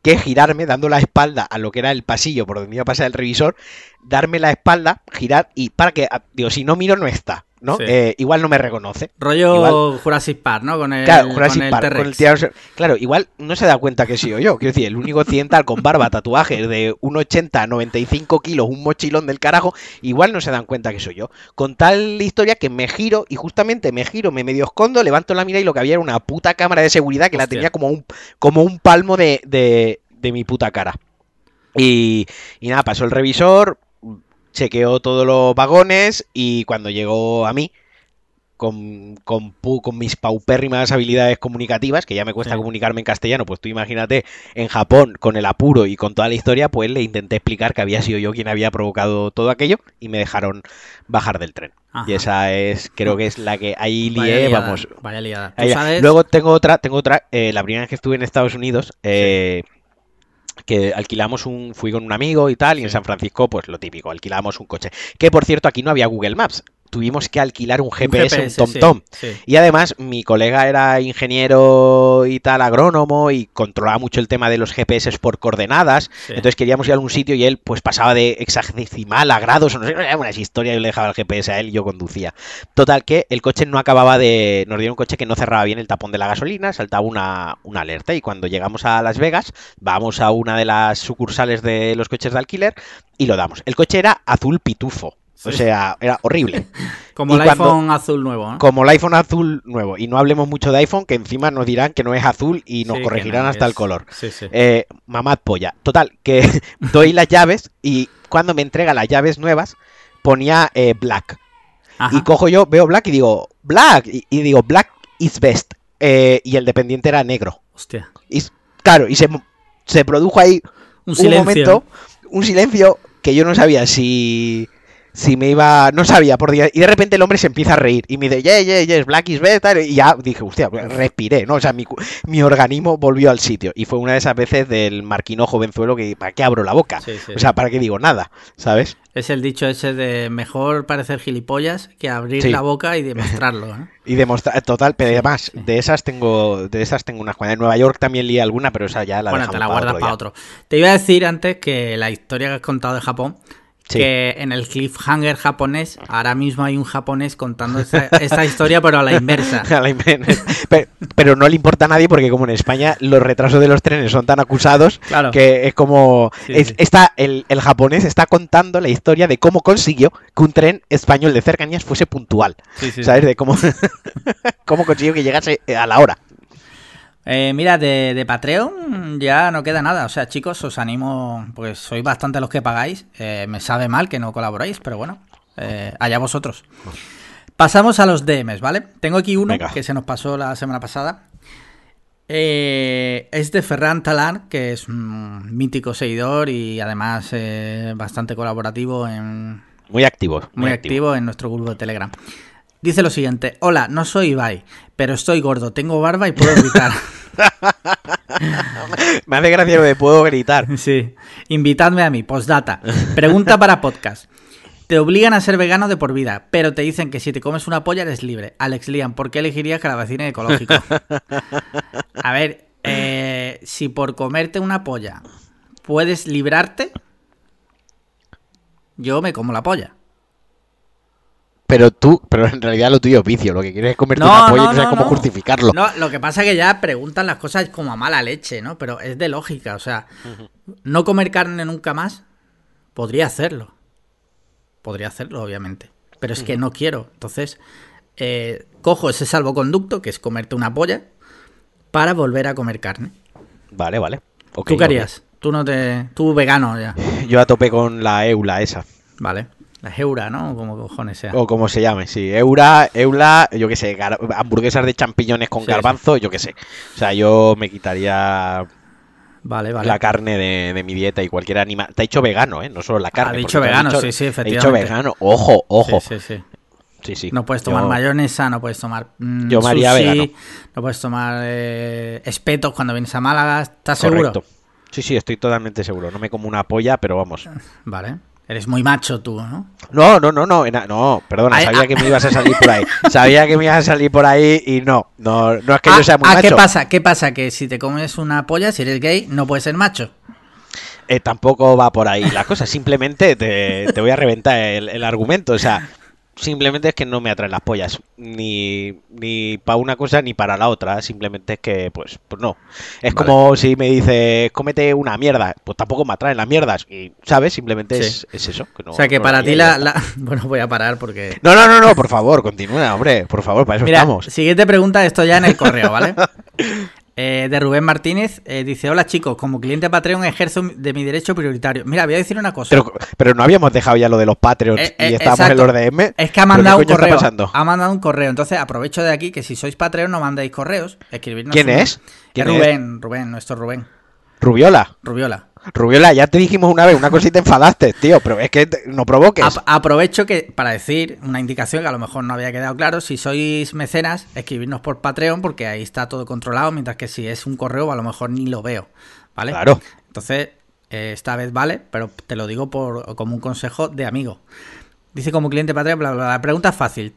que girarme dando la espalda a lo que era el pasillo por donde iba a pasar el revisor, darme la espalda, girar y para que, digo, si no miro no está, ¿no? Sí. Eh, igual no me reconoce. Rollo Igual- Jurassic Park, ¿no? Con el, Claro, Jurassic con el Park, T-Rex. con el tiranosaurio- Claro, igual no se da cuenta que soy yo. Quiero decir, el único occidental con barba, tatuajes de 1,80, 95 kilos, un mochilón del carajo, igual no se dan cuenta que soy yo. Con tal historia que me giro y justamente me giro, me medio escondo, levanto la mira y lo que había era una puta cámara de seguridad que la tenía como un, como un palmo de, de, de mi puta cara. Y, y nada, pasó el revisor, chequeó todos los vagones y cuando llegó a mí, con, con, mis paupérrimas habilidades comunicativas, que ya me cuesta Sí. comunicarme en castellano, pues tú imagínate en Japón con el apuro y con toda la historia, pues le intenté explicar que había sido yo quien había provocado todo aquello y me dejaron bajar del tren. Ajá. Y esa es, creo que es la que ahí Vaya lié, liada, vamos. Vaya liada. Luego tengo otra, tengo otra, eh, la primera vez que estuve en Estados Unidos, eh, que alquilamos un, fui con un amigo y tal, y en. San Francisco, pues lo típico, alquilamos un coche. Que por cierto, aquí no había Google Maps. Tuvimos que alquilar un GPS, un TomTom. sí. Y además, mi colega era ingeniero y tal, agrónomo, y controlaba mucho el tema de los GPS por coordenadas. Sí. Entonces queríamos ir a algún sitio y él pues pasaba de hexadecimal a grados, o no sé, eran unas historias, yo le dejaba el GPS a él y yo conducía. Total que el coche no acababa de... Nos dieron un coche que no cerraba bien el tapón de la gasolina, saltaba una, una alerta y cuando llegamos a Las Vegas, vamos a una de las sucursales de los coches de alquiler y lo damos. El coche era azul pitufo. O sea, era horrible. *laughs* Como y el cuando- iPhone azul nuevo, ¿no? Como el iPhone azul nuevo. Y no hablemos mucho de iPhone, que encima nos dirán que no es azul y nos Sí, corregirán no, hasta el color. Sí, sí. Eh, mamad polla. Total, que *laughs* doy las llaves y cuando me entrega las llaves nuevas ponía eh, black. Ajá. Y cojo yo, veo black y digo, black. Y, y digo, black is best. Eh, y el dependiente era negro. Hostia. Y, claro, y se, se produjo ahí Un un, silencio. momento, un silencio que yo no sabía si, si me iba, no sabía por día, y de repente el hombre se empieza a reír y me dice, yeah, yeah, yes, black is better, y ya dije, hostia, respiré, ¿no? O sea, mi, mi organismo volvió al sitio, y fue una de esas veces del marquino jovenzuelo que, ¿para qué abro la boca? Sí, sí. O sea, ¿para qué digo nada? ¿Sabes? Es el dicho ese de mejor parecer gilipollas que abrir Sí. la boca y demostrarlo, ¿eh? *laughs* Y demostrar, total, pero además, de esas tengo, de esas tengo unas cuantas. En Nueva York también lié alguna, pero esa ya la bueno, te la para guardas otro para otro. Te iba a decir antes que la historia que has contado de Japón, Sí. que en el cliffhanger japonés, ahora mismo hay un japonés contando esa historia, pero a la inversa. *laughs* A la inven- pero, pero no le importa a nadie porque como en España los retrasos de los trenes son tan acusados Claro. que es como Sí, es- sí. está el, el japonés está contando la historia de cómo consiguió que un tren español de cercanías fuese puntual sabes de cómo *laughs* cómo consiguió que llegase a la hora Eh, mira, de, de Patreon ya no queda nada. O sea, chicos, os animo, pues sois bastante los que pagáis. Eh, me sabe mal que no colaboráis, pero bueno, eh, allá vosotros. Pasamos a los DMs, ¿vale? Tengo aquí uno Venga. que se nos pasó la semana pasada. Eh, es de Ferran Talán, que es un mítico seguidor y además eh, bastante colaborativo en, muy activo muy activo en nuestro grupo de Telegram. Dice lo siguiente: Hola, no soy Ibai, pero estoy gordo, tengo barba y puedo gritar. *laughs* me hace gracia lo de puedo gritar *laughs* Sí. Invitadme a mí, postdata. Pregunta para podcast. Te obligan a ser vegano de por vida, pero te dicen que si te comes una polla eres libre. Alex Liam, ¿por qué elegirías calabacines ecológico? *laughs* a ver, eh, si por comerte una polla puedes librarte, yo me como la polla. Pero tú, pero en realidad lo tuyo es vicio, lo que quieres es comerte No, una polla no, y no sabes no, cómo justificarlo. No, lo que pasa es que ya preguntan las cosas como a mala leche, ¿no? Pero es de lógica, o sea, no comer carne nunca más, podría hacerlo. Podría hacerlo, obviamente. Pero es que no quiero. Entonces, eh, cojo ese salvoconducto, que es comerte una polla, para volver a comer carne. Vale, vale. Ok, ¿Tú qué harías? Tú no te. Tú vegano ya. *laughs* Yo a tope con la eula esa. Vale. La heura, ¿no? Como cojones sea. O como se llame, sí. Eura, eula, yo qué sé, hamburguesas de champiñones con Sí, garbanzo, yo qué sé. O sea, yo me quitaría Vale, vale. la carne de, de mi dieta y cualquier animal. Te ha dicho vegano, ¿eh? No solo la carne. dicho porque te vegano, sí, sí, He dicho efectivamente. vegano. Ojo, ojo. Sí, sí, sí. Sí, sí. No puedes tomar Yo- mayonesa, no puedes tomar mm, Yo sushi, vegano. no puedes tomar eh, espetos cuando vienes a Málaga. ¿Estás seguro? Correcto. Sí, sí, estoy totalmente seguro. No me como una polla, pero vamos. Vale. Eres muy macho tú, ¿no? No, no, no, no, no, perdona, Ay, sabía ah. que me ibas a salir por ahí. *laughs* Sabía que me ibas a salir por ahí y no, no, no es que ah, yo sea muy ah, macho. ¿qué pasa? ¿Qué pasa? Que si te comes una polla, si eres gay, no puedes ser macho. Eh, tampoco va por ahí la cosa, simplemente te, te voy a reventar el, el argumento, o sea, simplemente es que no me atraen las pollas, ni, ni para una cosa ni para la otra, simplemente es que, pues, pues no. Es Vale. como si me dices, cómete una mierda, pues tampoco me atraen las mierdas, y, ¿sabes? Simplemente es, Sí. es eso. que no- o sea que no para ti la- *laughs* Bueno, voy a parar porque... No, no, no, no, por favor, continúa, hombre, por favor, para eso Mira, estamos. siguiente pregunta, esto ya en el correo, ¿vale? *laughs* Eh, de Rubén Martínez, eh, dice, hola chicos, como cliente Patreon ejerzo de mi derecho prioritario. Mira, voy a decir una cosa. Pero, pero no habíamos dejado ya lo de los Patreons Eh, y eh, estábamos en exacto. los DM. Es que ha ¿Pero mandado un correo. Ha mandado un correo. Entonces aprovecho de aquí que si sois Patreon no mandáis correos. Escribirnos ¿Quién es? ¿Quién es es? Rubén, Rubén, nuestro Rubén. Rubiola. Rubiola. Rubiola, ya te dijimos una vez una cosita enfadaste, tío, pero es que te- no provoques. Ap- aprovecho que para decir una indicación que a lo mejor no había quedado claro. Si sois mecenas, escribirnos por Patreon porque ahí está todo controlado. Mientras que si es un correo, a lo mejor ni lo veo. ¿Vale? Claro. Entonces, eh, esta vez vale, pero te lo digo por, como un consejo de amigo. Dice como cliente Patreon, bla, bla, bla. La pregunta es fácil.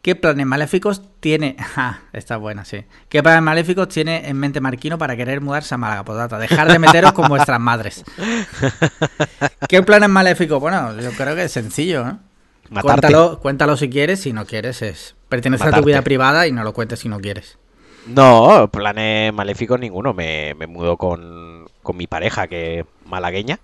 ¿Qué planes maléficos tiene... *laughs* Ah, está buena, sí. ¿Qué planes maléficos tiene en mente Marquino para querer mudarse a Málaga? Podata, dejar de meteros con vuestras madres. *laughs* ¿Qué planes maléficos? Bueno, yo creo que es sencillo, ¿no? Matarte. Cuéntalo, cuéntalo si quieres, si no quieres es... Pertenece a tu vida privada y no lo cuentes si no quieres. No, planes maléficos ninguno. Me, me mudo con, con mi pareja, que es malagueña.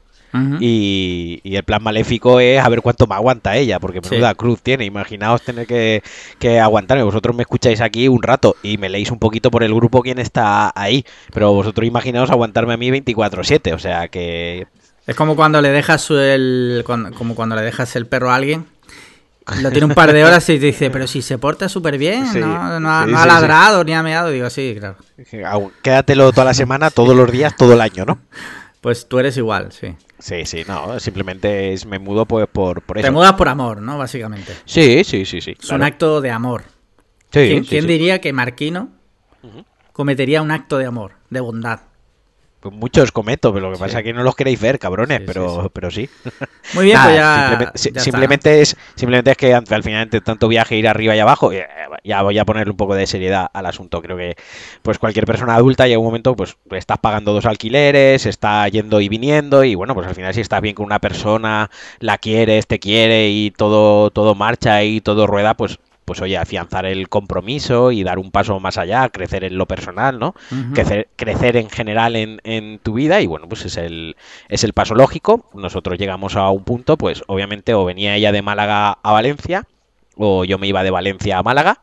Y, y el plan maléfico es a ver cuánto me aguanta ella, porque Sí. menuda cruz tiene. Imaginaos tener que, que aguantarme. Vosotros me escucháis aquí un rato y me leéis un poquito por el grupo quién está ahí. Pero vosotros imaginaos aguantarme a mí 24-7. O sea que Es como cuando le dejas el cuando- como cuando le dejas el perro a alguien. Lo tiene un par de horas y te dice, pero si se porta súper bien, Sí, no, no ha, sí, no ha sí, ladrado ni ha meado. Digo, sí, claro. quédatelo toda la semana, todos los días, todo el año, ¿no? Pues tú eres igual, sí. Sí, sí, no, simplemente es, me mudo pues por, por Te eso. mudas por amor, ¿no? Básicamente. Sí, sí, sí, sí. Es claro. un acto de amor. Sí, ¿Quién, sí, quién sí. diría que Marquino cometería un acto de amor, de bondad? Pues muchos cometo, pero lo que Sí. pasa es que no los queréis ver, cabrones, Sí, pero, sí, pero sí. *laughs* Muy bien, Nada, pues ya. simplemente, ya es simplemente es que al al final entre tanto viaje ir arriba y abajo eh, ya voy a ponerle un poco de seriedad al asunto creo que pues cualquier persona adulta llega un momento pues estás pagando dos alquileres está yendo y viniendo y bueno pues al final si estás bien con una persona la quieres te quiere y todo todo marcha y todo rueda pues pues oye, afianzar el compromiso y dar un paso más allá, crecer en lo personal, ¿no? crecer, crecer en general en, en tu vida y bueno, pues es el, es el paso lógico. Nosotros llegamos a un punto, pues obviamente o venía ella de Málaga a Valencia o yo me iba de Valencia a Málaga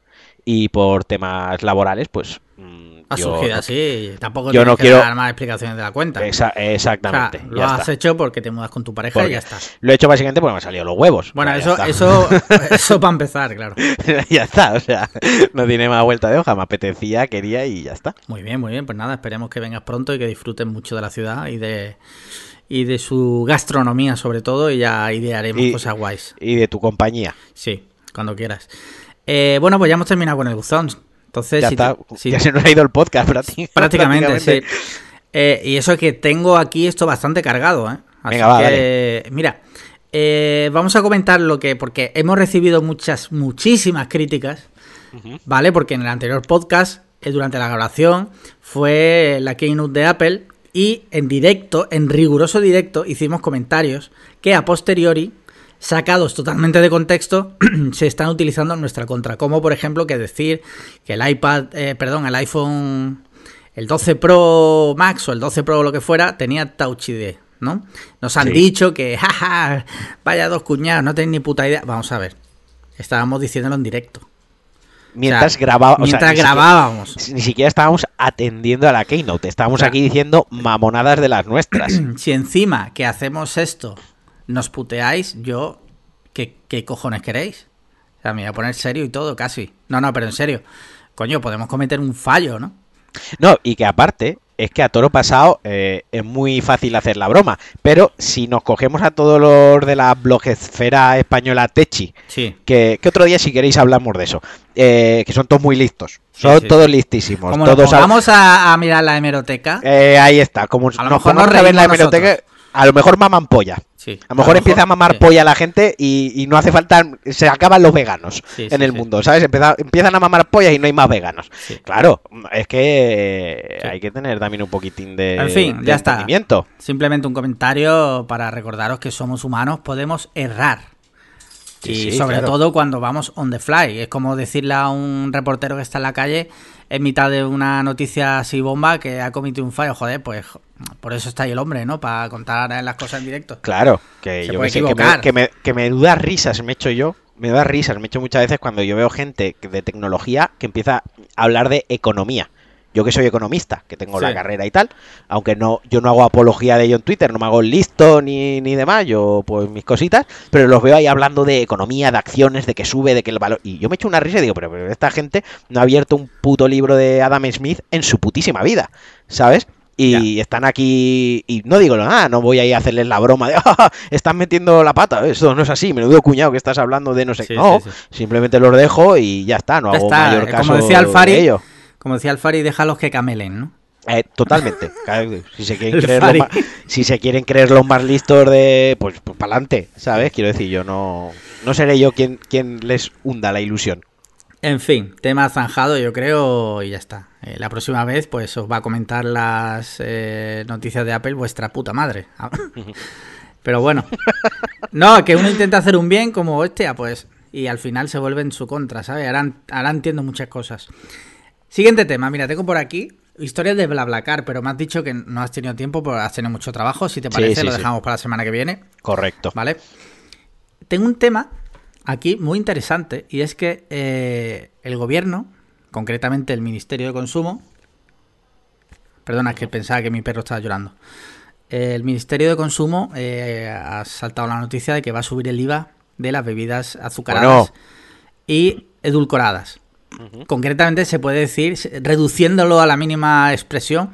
y por temas laborales, pues mm, Ha yo surgido así. Tampoco yo no que quiero- dar más explicaciones de la cuenta. Exa- O sea, exactamente, lo has está. hecho porque te mudas con tu pareja Porque y ya está. Lo he hecho básicamente porque me han salido los huevos. Bueno, eso, eso, *laughs* eso para empezar, claro. *laughs* ya está, o sea, no tiene más vuelta de hoja, me apetecía, quería y ya está. Muy bien, muy bien. Pues nada, esperemos que vengas pronto y que disfruten mucho de la ciudad y de y de su gastronomía sobre todo y ya idearemos Y- cosas guays. Y de tu compañía. Sí, cuando quieras. Eh, bueno, pues ya hemos terminado con el buzón. Entonces, Ya si está, te- *laughs* si- ya se nos ha ido el podcast prácticamente. prácticamente, sí. Eh, y eso que tengo aquí esto bastante cargado, ¿eh? Así Venga, va, que, mira, eh, vamos a comentar lo que, porque hemos recibido muchas, muchísimas críticas, ¿vale? Porque en el anterior podcast, eh, durante la grabación, fue la keynote de Apple y en directo, en riguroso directo, hicimos comentarios que a posteriori sacados totalmente de contexto, *clears throat* se están utilizando en nuestra contra. Como por ejemplo que decir que el iPad, eh, perdón, el iPhone, el 12 Pro Max o el 12 Pro o lo que fuera, tenía Touch ID, ¿no? Nos han dicho que, *laughs* jaja, vaya dos cuñados, no tenéis ni puta idea. Vamos a ver, estábamos diciéndolo en directo. Mientras, grabábamos mientras grabábamos. ni siquiera estábamos atendiendo a la Keynote. Estábamos aquí diciendo mamonadas de las nuestras. *clears throat* si encima que hacemos esto nos puteáis, yo, ¿qué, cojones queréis? O sea, me voy a poner serio y todo, casi. No, no, pero en serio. Coño, podemos cometer un fallo, ¿no? No, y que aparte, es que a toro pasado eh, es muy fácil hacer la broma. Pero si nos cogemos a todos los de la blogesfera española Techi, sí. que, otro día si queréis hablamos de eso, eh, que son todos muy listos. Son todos listísimos. Como todos vamos a, mirar la hemeroteca. Eh, ahí está. Como a lo mejor nos a ver la hemeroteca a lo mejor maman polla. A lo mejor empieza a mamar polla la gente y, no hace falta, se acaban los veganos en el mundo, ¿sabes? empiezan a mamar polla y no hay más veganos. Claro, es que hay que tener también un poquitín de, en fin, ya está. Simplemente un comentario para recordaros que somos humanos, podemos errar. y sobre todo cuando vamos on the fly. Es como decirle a un reportero que está en la calle en mitad de una noticia así bomba que ha cometido un fallo. Joder, pues por eso está ahí el hombre, ¿no? Para contar las cosas en directo. Claro, que yo me, que me, que me, duda risas me echo yo. Me da risas, me echo muchas veces cuando yo veo gente de tecnología que empieza a hablar de economía. Yo que soy economista, que tengo la carrera y tal, aunque no, yo no hago apología de ello en Twitter, no me hago listo ni, ni demás, yo pues mis cositas, pero los veo ahí hablando de economía, de acciones, de que sube, de que el valor. Y yo me echo una risa y digo, pero, pero esta gente no ha abierto un puto libro de Adam Smith en su putísima vida, ¿sabes? Y están aquí, y no digo nada, no voy a ir a hacerles la broma de, *laughs* ah, están metiendo la pata, eso no es así, menudo cuñado que estás hablando de no sé qué. no, simplemente los dejo y ya está, no hago mayor caso como decía Alfari, de ello. Como decía Alfari, déjalos que camelen, ¿no? Eh, totalmente. *laughs* Si se, quieren creer los más, si se quieren creer los más listos de. Pues, pues para adelante, ¿sabes? Quiero decir, yo no. No seré yo quien, quien les hunda la ilusión. En fin, tema zanjado, yo creo, y ya está. Eh, la próxima vez, pues os va a comentar las eh, noticias de Apple vuestra puta madre. *laughs* Pero bueno, no, que uno intenta hacer un bien como, hostia, pues, y al final se vuelve en su contra, ¿sabes? Ahora, ahora entiendo muchas cosas. Siguiente tema, mira, tengo por aquí historias de BlaBlaCar, pero me has dicho que no has tenido tiempo, porque has tenido mucho trabajo. Si te parece, lo dejamos para la semana que viene. Correcto. ¿Vale? Tengo un tema aquí muy interesante y es que eh, el gobierno, concretamente el Ministerio de Consumo, perdona, es que pensaba que mi perro estaba llorando. El Ministerio de Consumo eh, ha saltado la noticia de que va a subir el IVA de las bebidas azucaradas y edulcoradas. Concretamente se puede decir, reduciéndolo a la mínima expresión,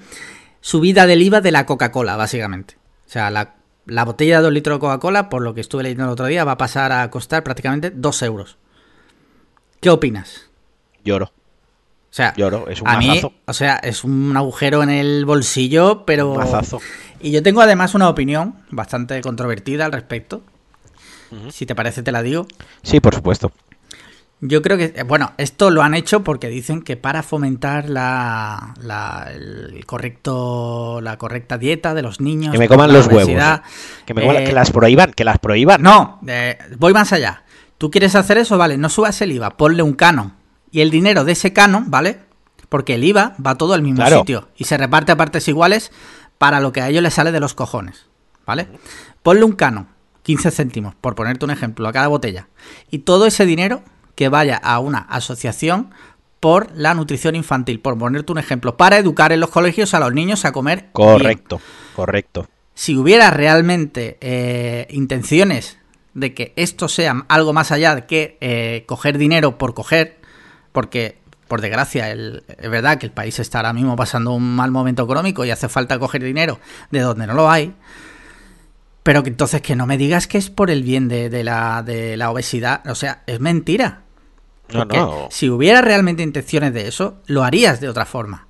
subida del IVA de la Coca-Cola, básicamente. O sea, la la botella de 2 litros de Coca-Cola, por lo que estuve leyendo el otro día, va a pasar a costar prácticamente 2 euros. ¿Qué opinas? Lloro. O sea, Lloro, es un a mí, o sea, es un agujero en el bolsillo, pero... Mazazo. Y yo tengo además una opinión bastante controvertida al respecto. Si te parece, te la digo. Sí, por supuesto. Yo creo que, eh, bueno, esto lo han hecho porque dicen que para fomentar la, la el correcto, la correcta dieta de los niños. Que me coman los huevos. Que, me que las prohíban, que las prohíban. No, voy más allá. Tú quieres hacer eso, vale, no subas el IVA, ponle un canon. Y el dinero de ese canon, ¿vale? Porque el IVA va todo al mismo sitio y se reparte a partes iguales para lo que a ellos les sale de los cojones, ¿vale? Ponle un canon, 15 céntimos, por ponerte un ejemplo, a cada botella. Y todo ese dinero que vaya a una asociación por la nutrición infantil, por ponerte un ejemplo, para educar en los colegios a los niños a comer. Correcto, correcto. Si hubiera realmente eh, intenciones de que esto sea algo más allá de que eh, coger dinero por coger, porque por desgracia es verdad que el país está ahora mismo pasando un mal momento económico y hace falta coger dinero de donde no lo hay, pero que entonces que no me digas que es por el bien de, la, de la obesidad. O sea, es mentira. No, si hubiera realmente intenciones de eso, lo harías de otra forma.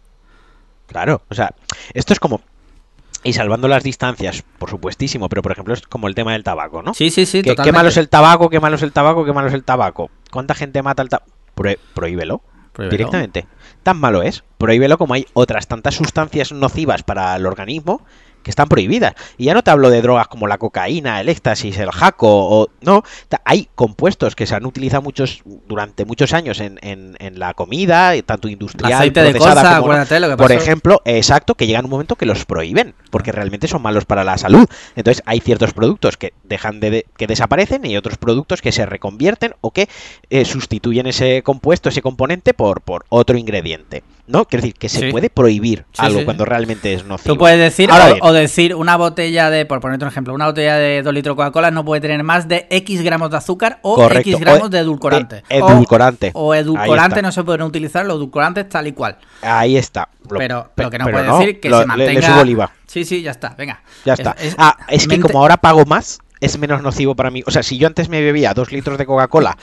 Claro, o sea, esto es como... Y salvando las distancias, por supuestísimo, pero por ejemplo es como el tema del tabaco, ¿no? Sí, sí, sí, ¿Qué, qué malo es el tabaco? ¿Qué malo es el tabaco? ¿Qué malo es el tabaco? ¿Cuánta gente mata el tabaco? prohíbelo. Prohíbelo. Directamente. Tan malo es. Prohíbelo como hay otras tantas sustancias nocivas para el organismo que están prohibidas. Y ya no te hablo de drogas como la cocaína, el éxtasis, el jaco, o no. Hay compuestos que se han utilizado muchos durante muchos años en, en- en la comida, tanto industrial, aceite de procesada como lo que Por ejemplo, exacto, que llegan un momento que los prohíben, porque realmente son malos para la salud. Entonces hay ciertos productos que dejan de, de- que desaparecen y otros productos que se reconvierten o que eh, sustituyen ese compuesto, ese componente por, por otro ingrediente. ¿No? Quiero decir que se Sí. puede prohibir Sí, algo sí, cuando realmente es nocivo. Tú puedes decir, Ahora o, decir una botella de, por ponerte un ejemplo, una botella de 2 litros de Coca-Cola no puede tener más de X gramos de azúcar o Correcto, X gramos e- de edulcorante. e- O- edulcorante. O, edulcorante no se pueden utilizar, los edulcorantes tal y cual. ahí está. Lo- pero pe- lo que no puede decir que lo- se le- le mantenga. subo el IVA. Sí, sí, ya está, venga. Ya está. Es- es- ah, es que como ahora pago más, es menos nocivo para mí. O sea, si yo antes me bebía dos litros de Coca-Cola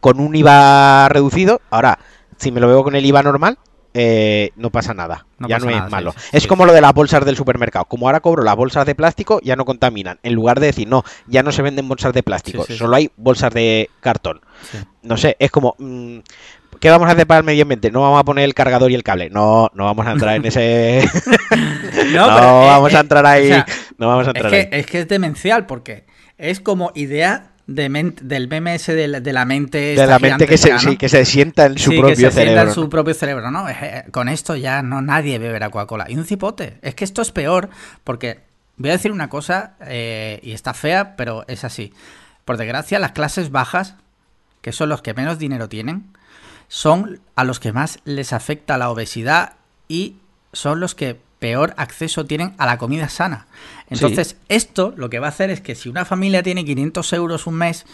con un IVA reducido, ahora, si me lo bebo con el IVA normal, eh, no pasa nada. No ya pasa no es malo. sí, es sí. como lo de las bolsas del supermercado. Como ahora cobro las bolsas de plástico, ya no contaminan. En lugar de decir, no, ya no se venden bolsas de plástico, solo hay bolsas de cartón. No sé, es como... mm, ¿Qué vamos a hacer para el medio ambiente? No vamos a poner el cargador y el cable. No, no vamos a entrar en ese... *laughs* *laughs* No, No, pero, eh, vamos a eh, entrar ahí. o sea, no vamos a Es entrar que, ahí. es que es demencial porque es como idea de del meme ese de la, de la mente. De la mente que se, gigantesca, ¿no? sí, que se sienta en su Sí, que propio se sienta cerebro. en ¿no? su propio cerebro, ¿no? Eh, Con esto ya no nadie beberá Coca-Cola. Y un cipote. Es que esto es peor porque voy a decir una cosa eh, y está fea, pero es así. Por desgracia, las clases bajas, que son los que menos dinero tienen, son a los que más les afecta la obesidad y son los que peor acceso tienen a la comida sana. Entonces, esto lo que va a hacer es que si una familia tiene 500 euros un mes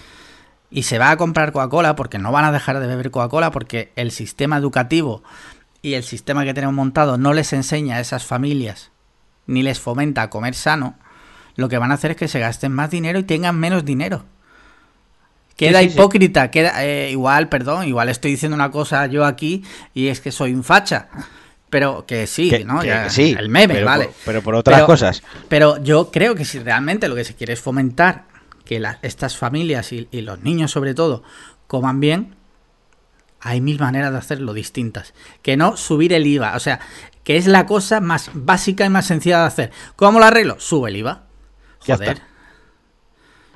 y se va a comprar Coca-Cola, porque no van a dejar de beber Coca-Cola, porque el sistema educativo y el sistema que tenemos montado no les enseña a esas familias ni les fomenta a comer sano, lo que van a hacer es que se gasten más dinero y tengan menos dinero. Queda Sí, sí, sí. hipócrita, queda eh, igual, perdón, igual estoy diciendo una cosa yo aquí y es que soy un facha. Pero que sí, Que- ¿no? que- Ya, que sí, el meme, pero vale. por- pero por otras Pero- cosas. Pero yo creo que si realmente lo que se quiere es fomentar que la- estas familias y, y los niños sobre todo coman bien, hay mil maneras de hacerlo distintas. Que no subir el IVA. O sea, que es la cosa más básica y más sencilla de hacer. ¿Cómo lo arreglo? Sube el IVA. Joder.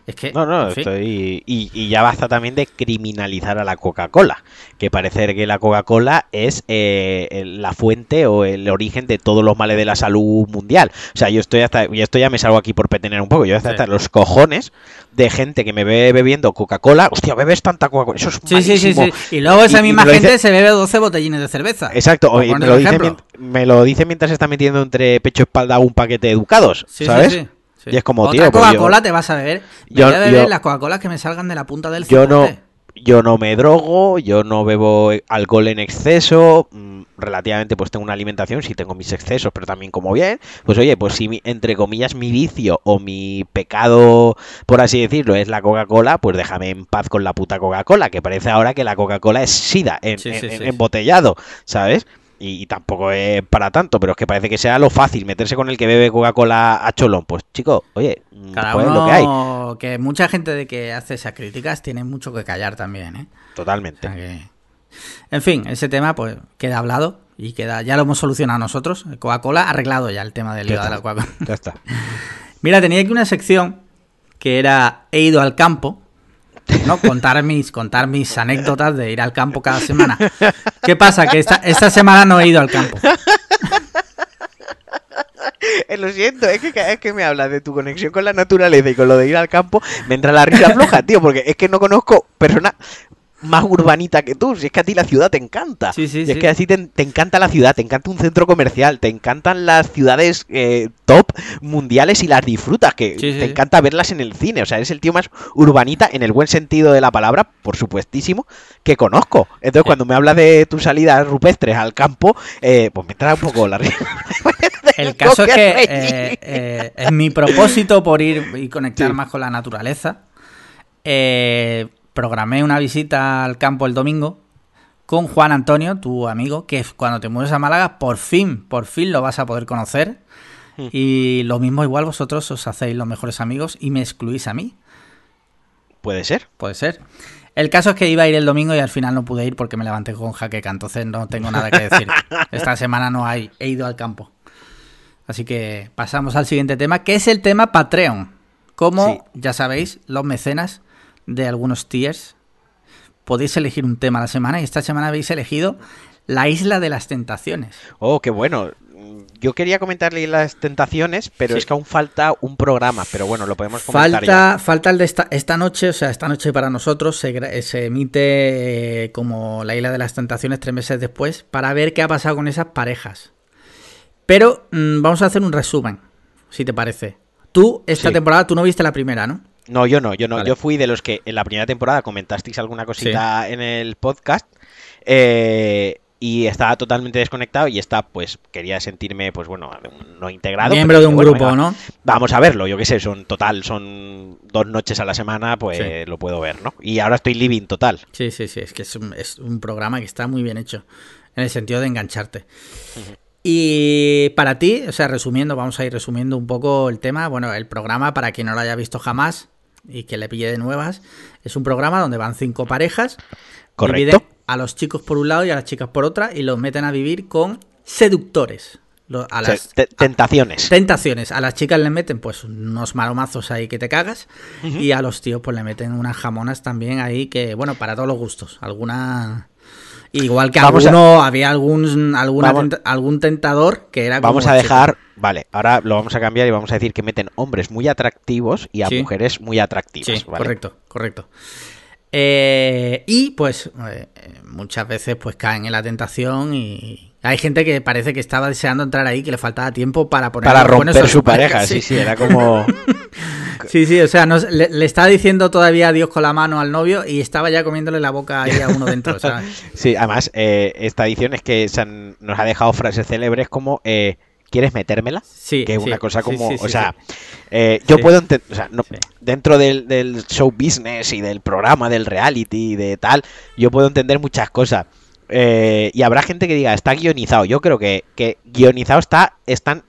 Está. Es que... No, no, en fin. estoy. Y, y ya basta también de criminalizar a la Coca-Cola. Que parece que la Coca-Cola es eh, la fuente o el origen de todos los males de la salud mundial. O sea, yo estoy hasta. Y esto ya me salgo aquí por petener un poco. Yo estoy Sí. hasta los cojones de gente que me ve bebiendo Coca-Cola. Hostia, bebes tanta Coca-Cola. Eso es Sí, sí, sí, malísimo. sí. Y luego esa Y- misma gente dice- se bebe 12 botellines de cerveza. Exacto, me lo, dice, me lo dice mientras está metiendo entre pecho y espalda un paquete de educados, ¿sabes? Sí. Y es como, Otra tío, pues Coca-Cola yo- te vas a beber. Me yo- voy a beber yo- las Coca-Colas que me salgan de la punta del Yo no, yo no me drogo, yo no bebo alcohol en exceso, mm, relativamente pues tengo una alimentación, sí tengo mis excesos, pero también como bien. Pues oye, pues si mi- entre comillas mi vicio o mi pecado, por así decirlo, es la Coca-Cola, pues déjame en paz con la puta Coca-Cola, que parece ahora que la Coca-Cola es sida en, Sí, en- sí, en- sí. embotellado, ¿sabes? Y, y tampoco es para tanto, pero es que parece que sea lo fácil, meterse con el que bebe Coca-Cola a cholón. Pues chico, oye, Cada pues es uno, lo que hay, que mucha gente de que hace esas críticas tiene mucho que callar también, ¿eh? O totalmente. sea que- En fin, ese tema pues queda hablado y queda ya lo hemos solucionado nosotros. Coca-Cola ha arreglado ya el tema del IVA de la Coca-Cola. Ya está. *laughs* Mira, tenía aquí una sección que era he ido al campo, ¿no? Contar mis, contar mis anécdotas de ir al campo cada semana. ¿Qué pasa? Que esta, esta semana no he ido al campo. Eh, lo siento, es que cada vez que me hablas de tu conexión con la naturaleza y con lo de ir al campo, me entra la risa floja, tío, porque es que no conozco persona más urbanita que tú. Si es que a ti la ciudad te encanta. Sí, sí, Y sí. es que así te, te encanta la ciudad, te encanta un centro comercial, te encantan las ciudades eh, top mundiales y las disfrutas, que te sí. encanta verlas en el cine. O sea, eres el tío más urbanita en el buen sentido de la palabra, por supuestísimo, que conozco. Entonces, cuando me hablas de tus salidas rupestres al campo, eh, pues me entra un poco la risa. *laughs* El caso es que eh, eh, mi propósito por ir y conectar Sí. más con la naturaleza, eh, programé una visita al campo el domingo con Juan Antonio, tu amigo, que cuando te mueves a Málaga, por fin, por fin lo vas a poder conocer. Hmm. Y lo mismo igual vosotros os hacéis los mejores amigos y me excluís a mí. Puede ser. Puede ser. El caso es que iba a ir el domingo y al final no pude ir porque me levanté con jaqueca, entonces no tengo nada que decir. *laughs* Esta semana no hay, he ido al campo. Así que pasamos al siguiente tema, que es el tema Patreon. Como Sí. ya sabéis, los mecenas de algunos tiers podéis elegir un tema a la semana y esta semana habéis elegido la isla de las tentaciones. Oh, qué bueno. Yo quería comentarle las tentaciones, pero Sí. es que aún falta un programa, pero bueno, lo podemos comentar Falta, falta el de esta, esta noche, o sea, esta noche para nosotros se, emite eh, como la isla de las tentaciones tres meses después para ver qué ha pasado con esas parejas. Pero mm, vamos a hacer un resumen, si te parece. Tú, esta Sí. temporada, tú no viste la primera, ¿no? No, yo no, yo no. Vale. Yo fui de los que en la primera temporada comentasteis alguna cosita en el podcast. eh, y estaba totalmente desconectado y esta, pues, quería sentirme, pues bueno, no integrado. Miembro de un bueno, grupo, venga, ¿no? Vamos a verlo, yo qué sé, son total, son dos noches a la semana, pues Sí. lo puedo ver, ¿no? Y ahora estoy living total. Sí, sí, sí, es que es un, es un programa que está muy bien hecho, en el sentido de engancharte. Y para ti, o sea, resumiendo, vamos a ir resumiendo un poco el tema. Bueno, el programa, para quien no lo haya visto jamás y que le pille de nuevas, es un programa donde van cinco parejas, Correcto. dividen a los chicos por un lado y a las chicas por otra, y los meten a vivir con seductores. A O sea, las te- tentaciones. tentaciones. A las chicas le meten pues unos maromazos ahí que te cagas. Y a los tíos pues le meten unas jamonas también ahí que, bueno, para todos los gustos. Alguna... Igual que Vamos a- alguno, había algún, alguna Vamos- algún tentador que era como Vamos a chico. dejar, vale, ahora lo vamos a cambiar y vamos a decir que meten hombres muy atractivos y a Sí. mujeres muy atractivas. Sí, ¿vale? correcto, correcto. Eh, y pues eh, muchas veces pues caen en la tentación y hay gente que parece que estaba deseando entrar ahí, que le faltaba tiempo para poner Para romper su pareja, *laughs* sí, sí, era como... *laughs* Sí, sí, o sea, no- le, le estaba diciendo todavía adiós con la mano al novio y estaba ya comiéndole la boca ahí a uno dentro, ¿sabes? *laughs* Sí, además, eh, esta edición es que se han- nos ha dejado frases célebres como eh, ¿quieres metérmela? Sí, que es sí, una cosa como, sí, sí, o sea, eh, yo puedo entender, o sea, no- dentro del, del show business y del programa, del reality y de tal, yo puedo entender muchas cosas. Eh, y habrá gente que diga, está guionizado. Yo creo que, que guionizado está, están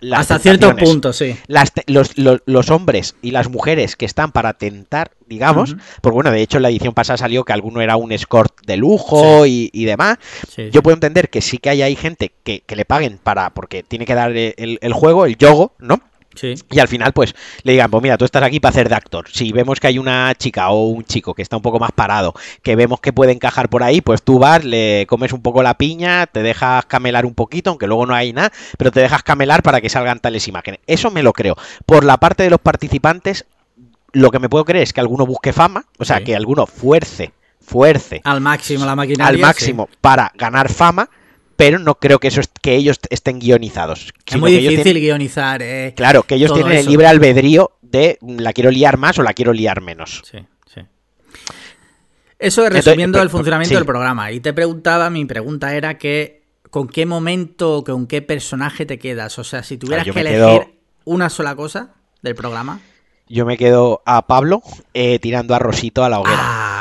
las Hasta cierto punto, sí. Las los, los- los hombres y las mujeres que están para tentar, digamos, Ujú. porque bueno, de hecho en la edición pasada salió que alguno era un escort de lujo y, y demás. sí, Yo puedo entender que sí que hay, hay gente que, que le paguen para, porque tiene que dar el, el juego, el yogo, ¿no? Sí. Y al final, pues, le digan, pues mira, tú estás aquí para hacer de actor. Si vemos que hay una chica o un chico que está un poco más parado, que vemos que puede encajar por ahí, pues tú vas, le comes un poco la piña, te dejas camelar un poquito, aunque luego no hay nada, pero te dejas camelar para que salgan tales imágenes. Eso me lo creo. Por la parte de los participantes, lo que me puedo creer es que alguno busque fama, o sea, Sí. que alguno fuerce, fuerce Al máximo la maquinaria. al sí. máximo para ganar fama, pero no creo que eso es- que ellos estén guionizados. Es muy difícil tienen- guionizar. eh, claro, que ellos tienen el libre albedrío de mm, la quiero liar más o la quiero liar menos. Sí, sí. Eso Entonces, resumiendo pero- el funcionamiento sí. del programa. Y te preguntaba, mi pregunta era que con qué momento, o con qué personaje te quedas. O sea, si tuvieras yo que elegir quedo- una sola cosa del programa. Yo me quedo a Pablo eh, tirando a Rosito a la hoguera.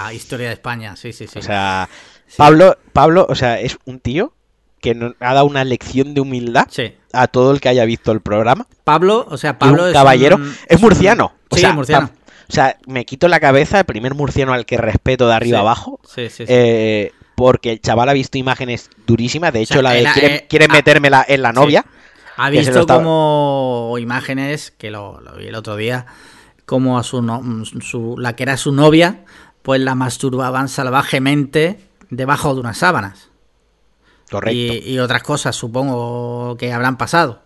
Ah, historia de España, sí, sí, sí. O sea, Sí. Pablo, Pablo, o sea, es un tío que nos ha dado una lección de humildad Sí. a todo el que haya visto el programa. Pablo, o sea, Pablo un es caballero. un- Es murciano. O Sí, sea, murciano. o sea, me quito la cabeza, el primer murciano al que respeto de arriba Sí. abajo. Sí, sí, sí. Eh, porque el chaval ha visto imágenes durísimas. De hecho, sea, la de quieren, eh, quieren metérmela en la novia. Ha visto como imágenes, que lo, lo vi el otro día, como a su, no- su- la que era su novia, pues la masturbaban salvajemente debajo de unas sábanas. Correcto. Y, y otras cosas, supongo que habrán pasado.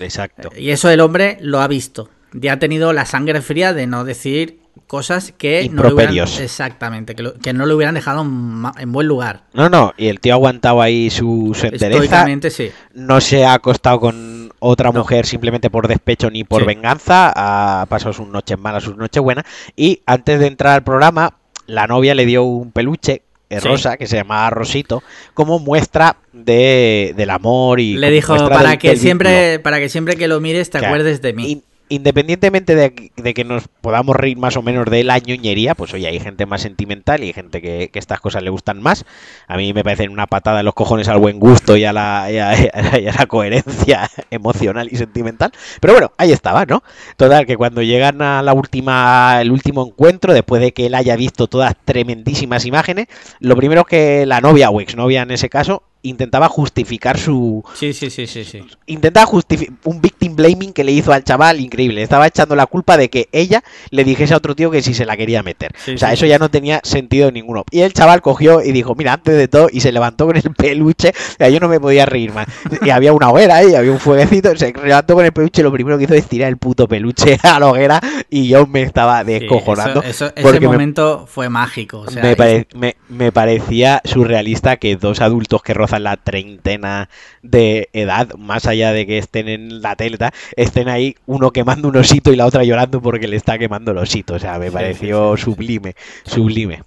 Exacto. Y eso el hombre lo ha visto. Ya ha tenido la sangre fría de no decir cosas que no le hubieran, exactamente, que, lo- que no le hubieran dejado en, buen lugar. No, no, y el tío ha aguantado ahí su, su entereza. Sí. No se ha acostado con otra No. mujer simplemente por despecho ni por Sí. venganza. Ha pasado sus noches malas, sus noches buenas. Y antes de entrar al programa, la novia le dio un peluche eh, Sí. rosa que se llamaba Rosito como muestra de, del amor y Le dijo para del- que del siempre, vínculo". para que siempre que lo mires te Claro. acuerdes de mí. Y independientemente de, de, que nos podamos reír más o menos de la ñoñería, pues oye, hay gente más sentimental y hay gente que, estas cosas le gustan más. A mí me parecen una patada en los cojones al buen gusto y a la, y a, *laughs* y a la coherencia *laughs* emocional y sentimental. Pero bueno, ahí estaba, ¿no? Total, que cuando llegan a la última, el último encuentro, después de que él haya visto todas tremendísimas imágenes, lo primero que la novia o exnovia en ese caso intentaba justificar su. Sí, sí, sí, sí. sí. Intentaba justificar un victim blaming que le hizo al chaval increíble. Estaba echando la culpa de que ella le dijese a otro tío que si se la quería meter. Sí, o sea, sí, eso ya no tenía sentido ninguno. Y el chaval cogió y dijo: Mira, antes de todo, y se levantó con el *laughs* peluche. O sea, yo no me podía reír más. Y había una hoguera ahí, había un fueguecito. Se levantó con el peluche. Lo primero que hizo es tirar el puto peluche *laughs* a la hoguera. Y yo me estaba descojonando. eso- eso- ese me- momento fue mágico. o sea, me, y- pare- me- me parecía surrealista que dos adultos que rozan la treintena de edad, más allá de que estén en la tal, estén ahí uno quemando un osito y la otra llorando porque le está quemando el osito. O sea, me Sí, pareció sí, sí, sí. sublime, sublime.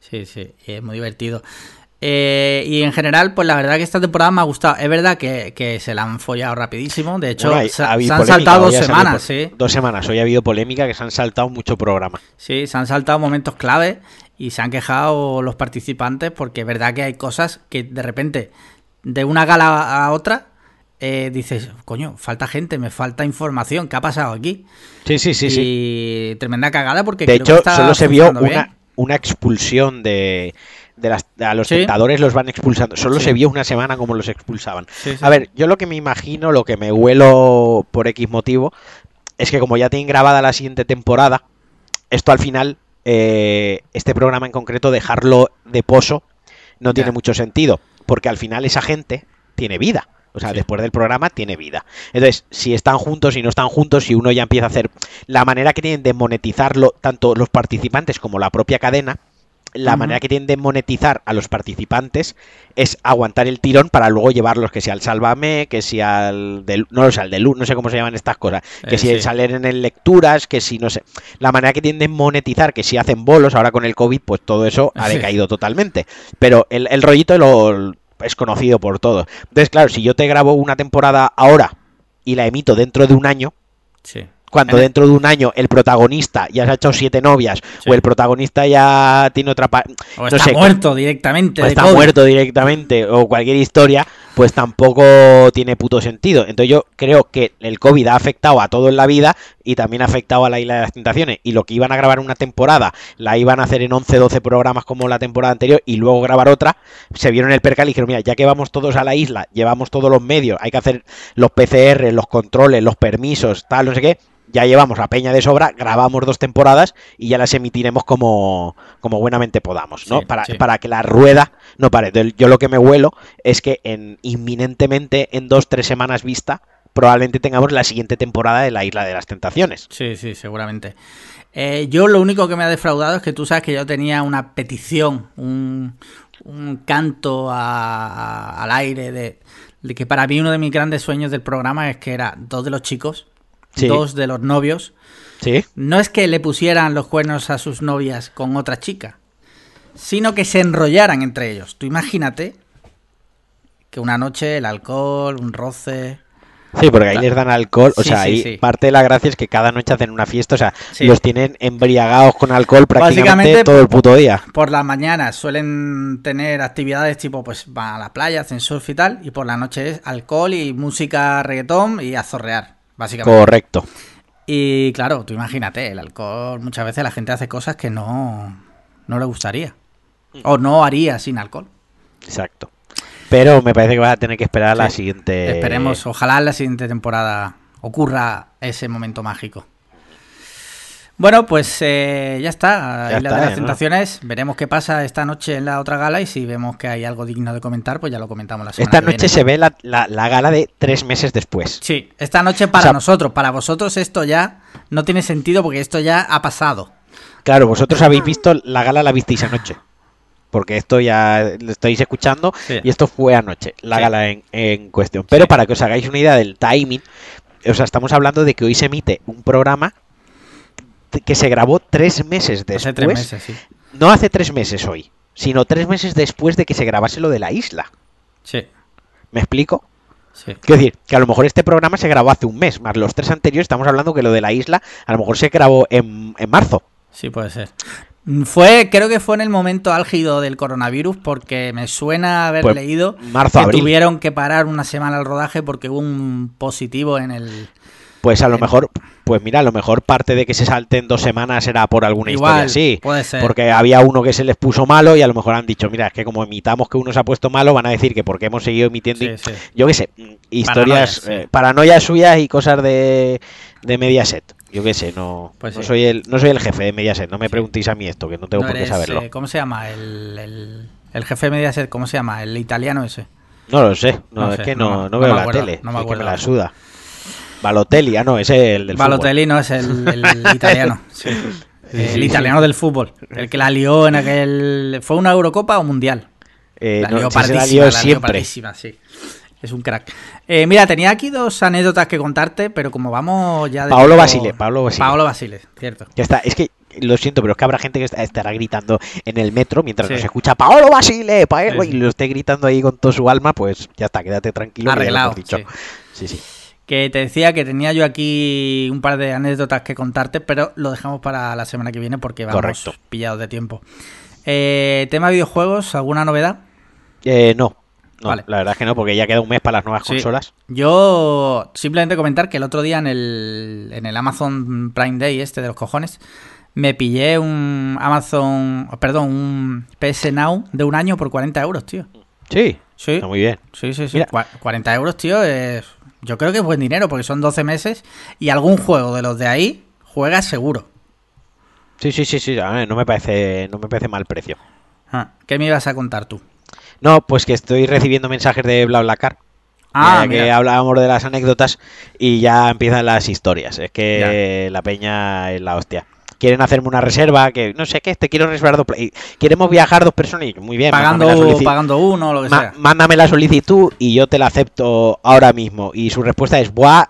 Sí, sí, es muy divertido. Eh, y en general, pues la verdad que esta temporada me ha gustado. Es verdad que, que se la han follado rapidísimo. De hecho, Bueno, hay- se, ha habido se han polémica, saltado dos semanas, sí. Dos semanas. Hoy ha habido polémica que se han saltado mucho programa. Sí, se han saltado momentos clave y se han quejado los participantes porque es verdad que hay cosas que de repente, de una gala a otra, eh, dices, coño, falta gente, me falta información, ¿qué ha pasado aquí? Sí, sí, sí, sí. y tremenda cagada porque De creo que hecho, está solo se vio una, una expulsión de, de las, a los Sí. tentadores los van expulsando. Solo Sí. se vio una semana como los expulsaban. Sí. A ver, yo lo que me imagino, lo que me huelo por X motivo, es que como ya tienen grabada la siguiente temporada, esto al final, eh, este programa en concreto, dejarlo de pozo no tiene mucho sentido, porque al final esa gente tiene vida. O sea, Sí. después del programa tiene vida. Entonces, si están juntos, si no están juntos, si uno ya empieza a hacer la manera que tienen de monetizarlo, tanto los participantes como la propia cadena, la manera que tienen de monetizar a los participantes es aguantar el tirón para luego llevarlos que sea al Sálvame, que sea al del, no lo sé, al de Luz, no sé cómo se llaman estas cosas, que Eh, si sí. salen en lecturas, que si no sé, la manera que tienen de monetizar, que si hacen bolos ahora con el COVID, pues todo eso ha Sí. decaído totalmente. Pero el, el rollito lo, es conocido por todos. Entonces, claro, si yo te grabo una temporada ahora y la emito dentro de un año, Sí. Cuando dentro de un año el protagonista ya se ha echado siete novias Sí. o el protagonista ya tiene otra pa- O no está sé, muerto directamente. o está COVID. muerto directamente o cualquier historia, pues tampoco tiene puto sentido. Entonces yo creo que el COVID ha afectado a todo en la vida y también ha afectado a la Isla de las Tentaciones. Y lo que iban a grabar una temporada, la iban a hacer en 11, 12 programas como la temporada anterior y luego grabar otra, se vieron el percal y dijeron, mira, ya que vamos todos a la isla, llevamos todos los medios, hay que hacer los PCR, los controles, los permisos, tal, no sé qué. Ya llevamos la peña de sobra, grabamos dos temporadas y ya las emitiremos como, como buenamente podamos, ¿no? Sí, para, sí. para que la rueda no pare. Yo lo que me huelo es que en inminentemente, en dos, tres semanas vista, probablemente tengamos la siguiente temporada de la Isla de las Tentaciones. Sí, sí, seguramente. Eh, yo lo único que me ha defraudado es que tú sabes que yo tenía una petición, un, un canto a- a- al aire de, de que para mí uno de mis grandes sueños del programa es que era dos de los chicos, Sí. dos de los novios. ¿Sí? No es que le pusieran los cuernos a sus novias con otra chica, sino que se enrollaran entre ellos. Tú imagínate que una noche el alcohol, un roce... Sí, porque ahí les dan alcohol. O Sí, sea, sí, ahí sí. parte de la gracia es que cada noche hacen una fiesta. O sea, los tienen embriagados con alcohol prácticamente todo el puto día. Por las mañanas suelen tener actividades tipo, pues van a la playa, hacen surf y tal, y por la noche es alcohol y música reggaetón y a zorrear, básicamente. Correcto. Y claro, tú imagínate, el alcohol, muchas veces la gente hace cosas que no, no le gustaría. O no haría sin alcohol. Exacto. Pero me parece que vas a tener que esperar a la Sí. siguiente. Esperemos, ojalá en la siguiente temporada ocurra ese momento mágico. Bueno, pues eh, ya está. Ya está, de las ¿no? Tentaciones. Veremos qué pasa esta noche en la otra gala y si vemos que hay algo digno de comentar, pues ya lo comentamos la semana Esta que noche viene. se ve la, la- la gala de tres meses después. Sí, esta noche para O sea- nosotros, para vosotros esto ya no tiene sentido porque esto ya ha pasado. Claro, vosotros habéis visto la gala, la visteis anoche. Porque esto ya lo estáis escuchando Sí. y esto fue anoche, la Sí. gala en, en cuestión. Pero Sí. para que os hagáis una idea del timing, o sea, estamos hablando de que hoy se emite un programa que se grabó tres meses después. Hace tres meses, sí. No hace tres meses hoy, sino tres meses después de que se grabase lo de la isla. Sí. ¿Me explico? Sí. Quiero decir, que a lo mejor este programa se grabó hace un mes, más los tres anteriores, estamos hablando que lo de la isla a lo mejor se grabó en, en marzo. Sí, puede ser. Mm, Fue, creo que fue en el momento álgido del coronavirus porque me suena haber Pues, leído marzo, que abril. tuvieron que parar una semana el rodaje porque hubo un positivo en el... Pues a lo mejor, pues mira, a lo mejor parte de que se salten dos semanas era por alguna Igual, historia así. puede ser. Porque había uno que se les puso malo y a lo mejor han dicho, mira, es que como imitamos que uno se ha puesto malo, van a decir que porque hemos seguido emitiendo. Sí, sí. Yo qué sé, historias, Paranoias, eh, paranoias suyas y cosas de, de Mediaset. Yo qué sé, no, Pues no sí. soy el, no soy el jefe de Mediaset, no me preguntéis a mí esto, que no tengo No por qué eres, saberlo. eh, ¿Cómo se llama? El, el, el jefe de Mediaset, ¿cómo se llama? El italiano ese. No lo sé, no, No es sé, que no no, veo la acuerdo, tele, no me es que acuerdo me la suda. Balotelli, ah no, ese es el del fútbol. Balotelli no es el, el *laughs* italiano. sí. El italiano del fútbol. El que la lió en aquel... ¿Fue una Eurocopa o Mundial? Eh, La no, lió se la pardísima, lió la lió pardísima, sí. Es un crack. Eh, mira, tenía aquí dos anécdotas que contarte, pero como vamos ya de Paolo Basile, Paolo Basile. Paolo Basile, cierto. Ya está, es que lo siento, pero es que habrá gente que est- estará gritando en el metro mientras Sí. nos escucha Paolo Basile, Paolo, Sí, y lo esté gritando ahí con toda su alma, pues ya está, quédate tranquilo. Arreglado, dicho. sí. Sí, sí. Que te decía que tenía yo aquí un par de anécdotas que contarte, pero lo dejamos para la semana que viene porque vamos Correcto. pillados de tiempo. Eh, tema videojuegos, ¿alguna novedad? Eh, no, no, Vale. la verdad es que no, porque ya queda un mes para las nuevas Sí. consolas. Yo simplemente comentar que el otro día en el, en el Amazon Prime Day, este de los cojones, me pillé un Amazon, perdón, un PS Now de un año por 40 euros, tío. Sí, Sí, está muy bien. sí, sí, sí. Mira. Cua- 40 euros, tío, es, yo creo que es buen dinero porque son 12 meses y algún juego de los de ahí juegas seguro. Sí, sí, sí, sí, no me parece, no me parece mal precio. Ah, ¿Qué me ibas a contar tú? No, pues que estoy recibiendo mensajes de BlaBlaCar. Ah, ya que mira. hablábamos de las anécdotas y ya empiezan las historias. Es que la peña es la hostia. Quieren hacerme una reserva, que no sé qué, te quiero reservar dos. Queremos viajar dos personas y muy bien. Pagando, pagando uno lo que sea. mándame la solicitud y yo te la acepto ahora mismo. Y su respuesta es, buah,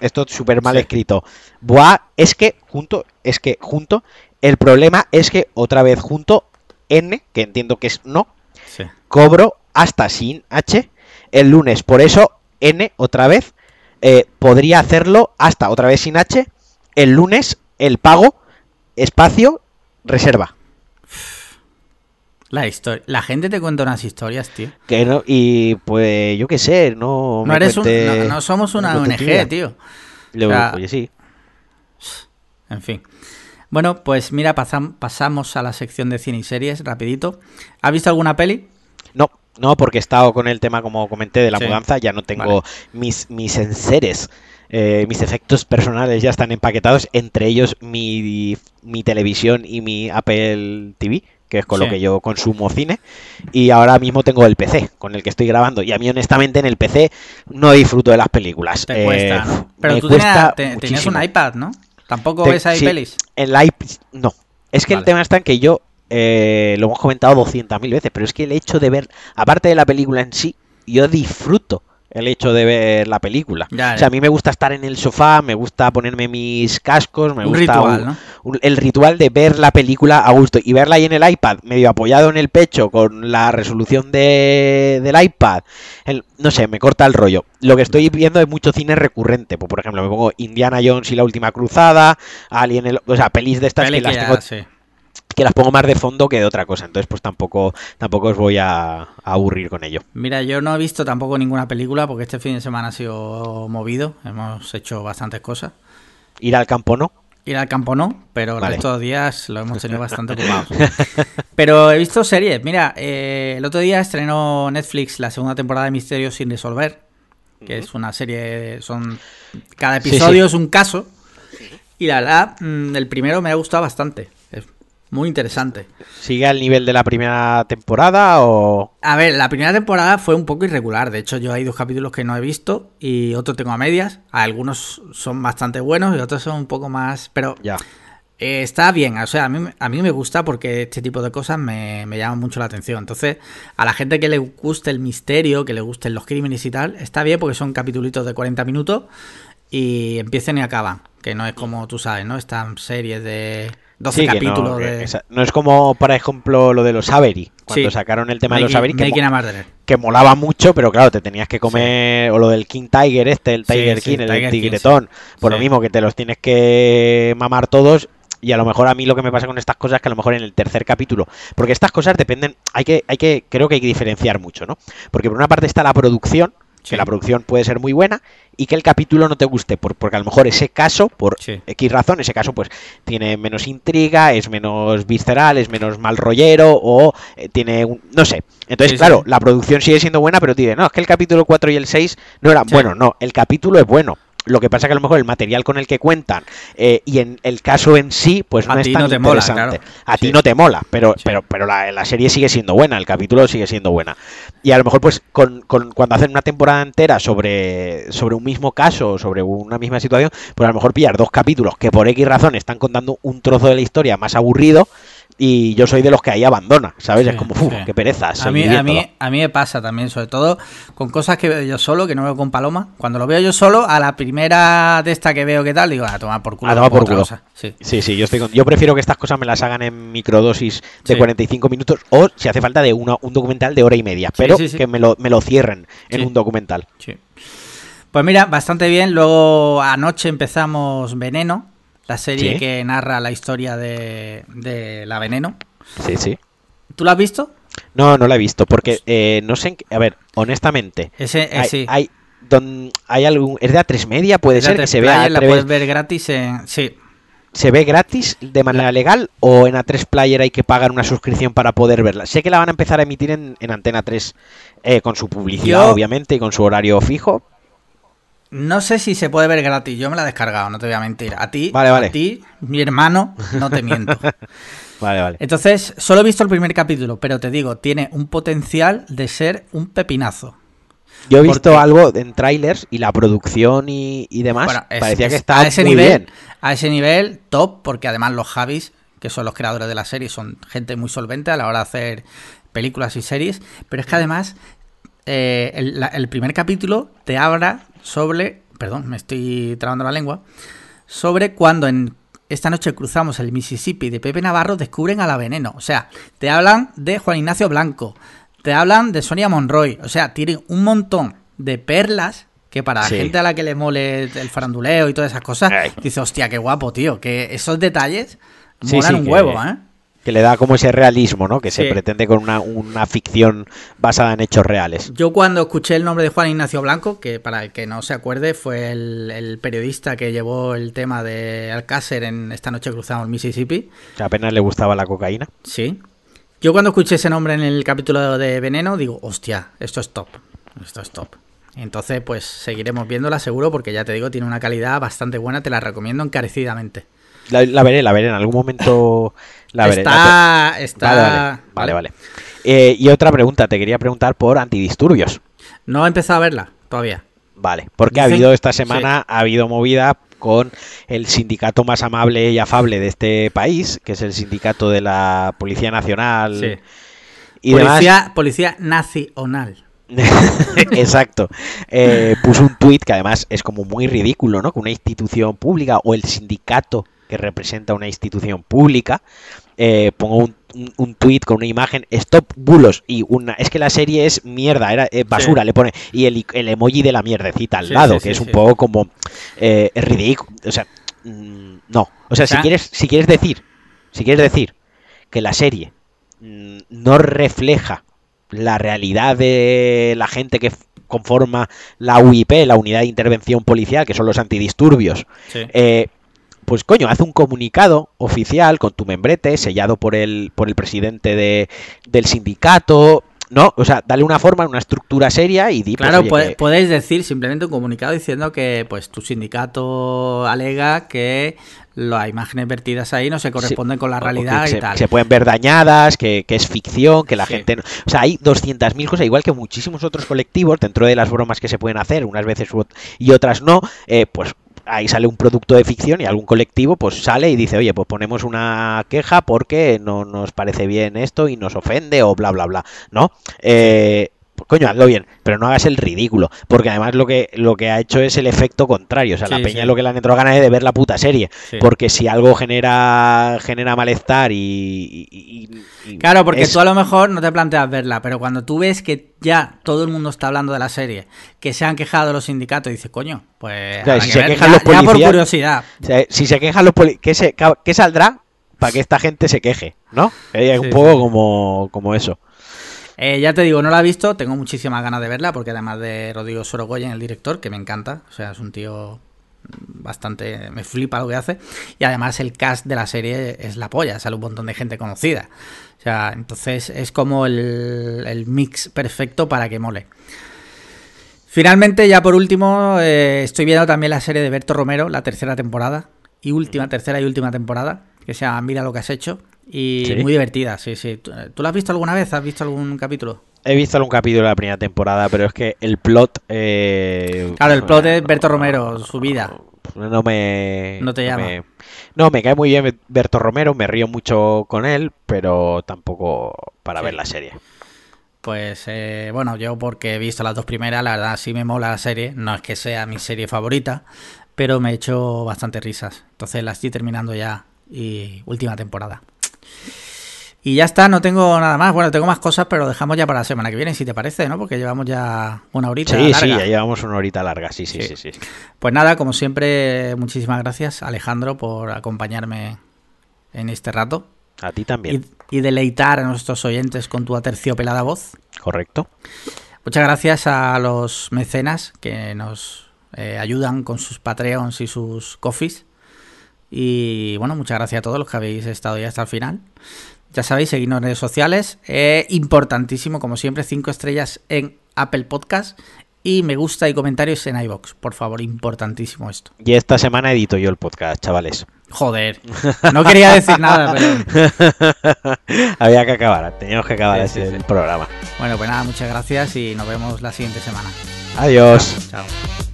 esto es súper mal Sí. escrito. Buah, es que junto, es que junto, el problema es que otra vez junto N, que entiendo que es no, Sí. cobro hasta sin H el lunes. Por eso, N, otra vez, eh, podría hacerlo hasta otra vez sin H el lunes, el pago, espacio, reserva. La historia. La gente te cuenta unas historias, tío. Que no, y pues yo qué sé, no. No eres un, no, no somos una ONG, tío. Le- O sea, oye, sí. En fin. Bueno, pues mira, pasam- pasamos a la sección de cine y series, rapidito. ¿Has visto alguna peli? No, no, porque he estado con el tema, como comenté, de la Sí. mudanza, ya no tengo Vale. mis, mis enseres, eh, mis efectos personales ya están empaquetados, entre ellos mi, mi televisión y mi Apple TV, que es con Sí. lo que yo consumo cine, y ahora mismo tengo el PC con el que estoy grabando, y a mí honestamente en el PC no disfruto de las películas. Te Eh, cuesta, ¿no? Pero me tú cuesta tenías, te- tenías muchísimo. un iPad, ¿no? Tampoco Te- ves ahí sí, pelis. En la iP- no. Es que el tema está en que yo eh, lo hemos comentado 200.000 veces, pero es que el hecho de ver, aparte de la película en sí, yo disfruto el hecho de ver la película. Ya, O sea, a mí me gusta estar en el sofá, me gusta ponerme mis cascos, me Un gusta ritual, un- ¿no? un- el ritual de ver la película a gusto y verla ahí en el iPad, medio apoyado en el pecho con la resolución de, del iPad. el- no sé, me corta el rollo. Lo que estoy viendo es mucho cine recurrente. Pues, por ejemplo, me pongo Indiana Jones y la última cruzada, Alien, el- o sea, pelis de estas Peli que las ya- tengo sí. Que las pongo más de fondo que de otra cosa. Entonces, pues tampoco, tampoco os voy a, a aburrir con ello. Mira, yo no he visto tampoco ninguna película porque este fin de semana ha sido movido. Hemos hecho bastantes cosas. Ir al campo no. Ir al campo no, pero Vale. estos días lo hemos tenido bastante *laughs* ocupados. Pero he visto series. Mira, eh, el otro día estrenó Netflix la segunda temporada de Misterios sin resolver, que es una serie, son cada episodio sí. es un caso. Y la verdad, mm, el primero me ha gustado bastante. Muy interesante. ¿Sigue al nivel de la primera temporada o...? A ver, la primera temporada fue un poco irregular. De hecho, yo hay dos capítulos que no he visto y otros tengo a medias. Algunos son bastante buenos y otros son un poco más... Pero Ya. eh, está bien. O sea, a mí, a mí me gusta porque este tipo de cosas me, me llaman mucho la atención. Entonces, a la gente que le guste el misterio, que le gusten los crímenes y tal, está bien porque son capítulos de 40 minutos y empiezan y acaban. Que no es como tú sabes, ¿no? Están series de 12 Sí, que capítulos no, de... esa- no es como, por ejemplo, lo de los Avery, cuando Sí. sacaron el tema de los Avery, que, mo- que molaba mucho, pero claro, te tenías que comer, o lo del King Tiger este, el Tiger King, el Tiger King, tigretón, por lo mismo que te los tienes que mamar todos. Y a lo mejor a mí lo que me pasa con estas cosas es que a lo mejor en el tercer capítulo, porque estas cosas dependen, hay que, hay que, creo que hay que diferenciar mucho, ¿no? Porque por una parte está la producción, Sí. que la producción puede ser muy buena, y que el capítulo no te guste, por- porque a lo mejor ese caso, por Sí. X razón, ese caso pues tiene menos intriga, es menos visceral, es menos mal rollero, o eh, tiene un, no sé. Entonces, Sí, claro, la producción sigue siendo buena, pero dice, no, es que el capítulo 4 y el 6 no eran Sí. bueno, no, el capítulo es bueno. Lo que pasa que a lo mejor el material con el que cuentan eh, y en el caso en sí, pues no es tan no te mola, interesante. claro. A ti no te mola, pero, Sí. pero, pero la, la serie sigue siendo buena, el capítulo sigue siendo buena. Y a lo mejor, pues, con, con- cuando hacen una temporada entera sobre, sobre un mismo caso, sobre una misma situación, pues a lo mejor pillar dos capítulos que por X razón están contando un trozo de la historia más aburrido. Y yo soy de los que ahí abandona, ¿sabes? Sí, es como, ¡uf! sí. ¡Qué pereza! A mí, a, viéndolo". mí, a mí me pasa también, sobre todo con cosas que veo yo solo, que no veo con Paloma. Cuando lo veo yo solo, a la primera de esta que veo que tal, digo, a tomar por culo. A tomar por culo. cosa. Sí. Sí, sí, yo estoy con- yo prefiero que estas cosas me las hagan en microdosis de Sí. 45 minutos o si hace falta de una- un documental de hora y media, pero que me lo, me lo cierren en un documental. Sí. Pues mira, bastante bien. Luego anoche empezamos Veneno, la serie Sí. que narra la historia de, de la Veneno. Sí, sí. ¿Tú la has visto? No, no la he visto porque eh, no sé, en qué- a ver, honestamente, Ese, eh, hay, sí. hay, don- hay algún, es de A3 Media, puede ser que se vea, la puedes ver gratis en... Sí, se ve gratis de manera legal o en A3 Player hay que pagar una suscripción para poder verla. Sé que la van a empezar a emitir en, en Antena 3 eh, con su publicidad, Yo- obviamente, y con su horario fijo. No sé si se puede ver gratis, yo me la he descargado, no te voy a mentir. A ti, Vale, vale. a ti, mi hermano, no te miento. *laughs* Vale, vale. Entonces, solo he visto el primer capítulo, pero te digo, tiene un potencial de ser un pepinazo. Yo he visto Porque- algo en trailers y la producción y, y demás. Bueno, es- parecía es que estaba a ese muy nivel, bien. A ese nivel, top, porque además los Javis, que son los creadores de la serie, son gente muy solvente a la hora de hacer películas y series. Pero es que además, eh, el, la- el primer capítulo te habla sobre. Perdón, me estoy trabando la lengua. Sobre cuando en esta noche cruzamos el Mississippi de Pepe Navarro, descubren a la veneno. O sea, te hablan de Juan Ignacio Blanco, te hablan de Sonia Monroy. O sea, tienen un montón de perlas que para Sí. la gente a la que le mole el faranduleo y todas esas cosas, Ay. dice, hostia, qué guapo, tío. Que esos detalles molan sí, un que- huevo, ¿eh? Que le da como ese realismo, ¿no? Que se pretende con una, una ficción basada en hechos reales. Yo cuando escuché el nombre de Juan Ignacio Blanco, que para el que no se acuerde fue el, el periodista que llevó el tema de Alcácer en Esta noche cruzamos el Mississippi, Que apenas le gustaba la cocaína. sí. Yo cuando escuché ese nombre en el capítulo de Veneno, digo, hostia, esto es top, esto es top. Entonces, pues seguiremos viéndola seguro porque ya te digo, tiene una calidad bastante buena, te la recomiendo encarecidamente. La, la veré, la veré. En algún momento *laughs* la veré. está, está... Vale, vale. vale, vale. Eh, y otra pregunta, te quería preguntar por antidisturbios. No he empezado a verla todavía. Vale, porque ha habido esta semana, ha habido movida con el sindicato más amable y afable de este país, que es el sindicato de la Policía Nacional Sí. y demás. Policía, policía nacional. *laughs* Exacto. Eh, puso un tuit que además es como muy ridículo, ¿no? Que una institución pública o el sindicato que representa una institución pública eh, ponga un, un, un tuit con una imagen stop bulos y una es que la serie es mierda era eh, basura Sí. le pone y el, el emoji de la mierdecita al Sí, lado sí, que es un poco como eh, ridículo o sea mm, no o sea, O sea- si quieres si quieres decir si quieres decir que la serie mm, no refleja la realidad de la gente que conforma la UIP, la Unidad de Intervención Policial, que son los antidisturbios, Sí. eh, pues coño, haz un comunicado oficial con tu membrete, sellado por el, por el presidente de, del sindicato, ¿no? O sea, dale una forma, una estructura seria y di, pues, Claro, oye, que- podéis decir simplemente un comunicado diciendo que pues tu sindicato alega que las imágenes vertidas ahí no se corresponden con la realidad que y se, tal. se pueden ver dañadas, que, que es ficción, que la Sí. gente... no- O sea, hay 200.000 cosas, igual que muchísimos otros colectivos, dentro de las bromas que se pueden hacer, unas veces y otras no, eh, pues ahí sale un producto de ficción y algún colectivo pues sale y dice, oye, pues ponemos una queja porque no nos parece bien esto y nos ofende o bla, bla, bla, ¿no? Eh, coño, hazlo bien, pero no hagas el ridículo, porque además lo que, lo que ha hecho es el efecto contrario, o sea, la peña sí. lo que le han entrado ganas es de ver la puta serie, Sí. porque si algo genera genera malestar y... y- y- y Claro, porque es- tú a lo mejor no te planteas verla, pero cuando tú ves que ya todo el mundo está hablando de la serie, que se han quejado los sindicatos, dices, coño, pues. Si que se ver, quejan ya- los ya por policías- curiosidad. O sea, si se quejan los poli- ¿qué, se, ¿qué saldrá para que esta gente se queje? ¿No? Es Sí, un poco como, como eso. Eh, ya te digo, no la he visto, tengo muchísimas ganas de verla, porque además de Rodrigo Sorogoyen, el director, que me encanta, o sea, es un tío bastante. me flipa lo que hace, y además el cast de la serie es la polla, sale un montón de gente conocida. O sea, entonces es como el, el mix perfecto para que mole. Finalmente, ya por último, eh, estoy viendo también la serie de Berto Romero, la tercera temporada, y última, tercera y última temporada, que se llama Mira lo que has hecho, y Sí. muy divertida, sí, sí. ¿Tú, tú la has visto alguna vez? ¿Has visto algún capítulo? He visto algún capítulo de la primera temporada, pero es que el plot... eh, Claro, el plot es Berto Romero, su vida. No me... No te llama. Me, no, me cae muy bien Berto Romero, me río mucho con él, pero tampoco para Sí. ver la serie. Pues eh, bueno, yo porque he visto las dos primeras, la verdad sí me mola la serie. No es que sea mi serie favorita, pero me he hecho bastante risas. Entonces la estoy terminando ya y última temporada. Y ya está, no tengo nada más. Bueno, tengo más cosas, pero lo dejamos ya para la semana que viene, si te parece, ¿no? Porque llevamos ya una horita. Sí, sí, larga. ya llevamos una horita larga, sí, sí, Sí. sí, sí. Pues nada, como siempre, muchísimas gracias, Alejandro, por acompañarme en este rato A ti también, y, y deleitar a nuestros oyentes con tu aterciopelada voz. correcto. Muchas gracias a los mecenas que nos eh, ayudan con sus Patreons y sus coffees. Y bueno, muchas gracias a todos los que habéis estado ya hasta el final. Ya sabéis, seguidnos en redes sociales. Eh, importantísimo, como siempre, 5 estrellas en Apple Podcast. Y me gusta y comentarios en iBox. Por favor, importantísimo esto. Y esta semana edito yo el podcast, chavales. Joder, no quería decir nada, pero *laughs* Había que acabar, teníamos que acabar Sí, sí, ese sí. el programa. bueno, pues nada, muchas gracias y nos vemos la siguiente semana. Adiós. Chao.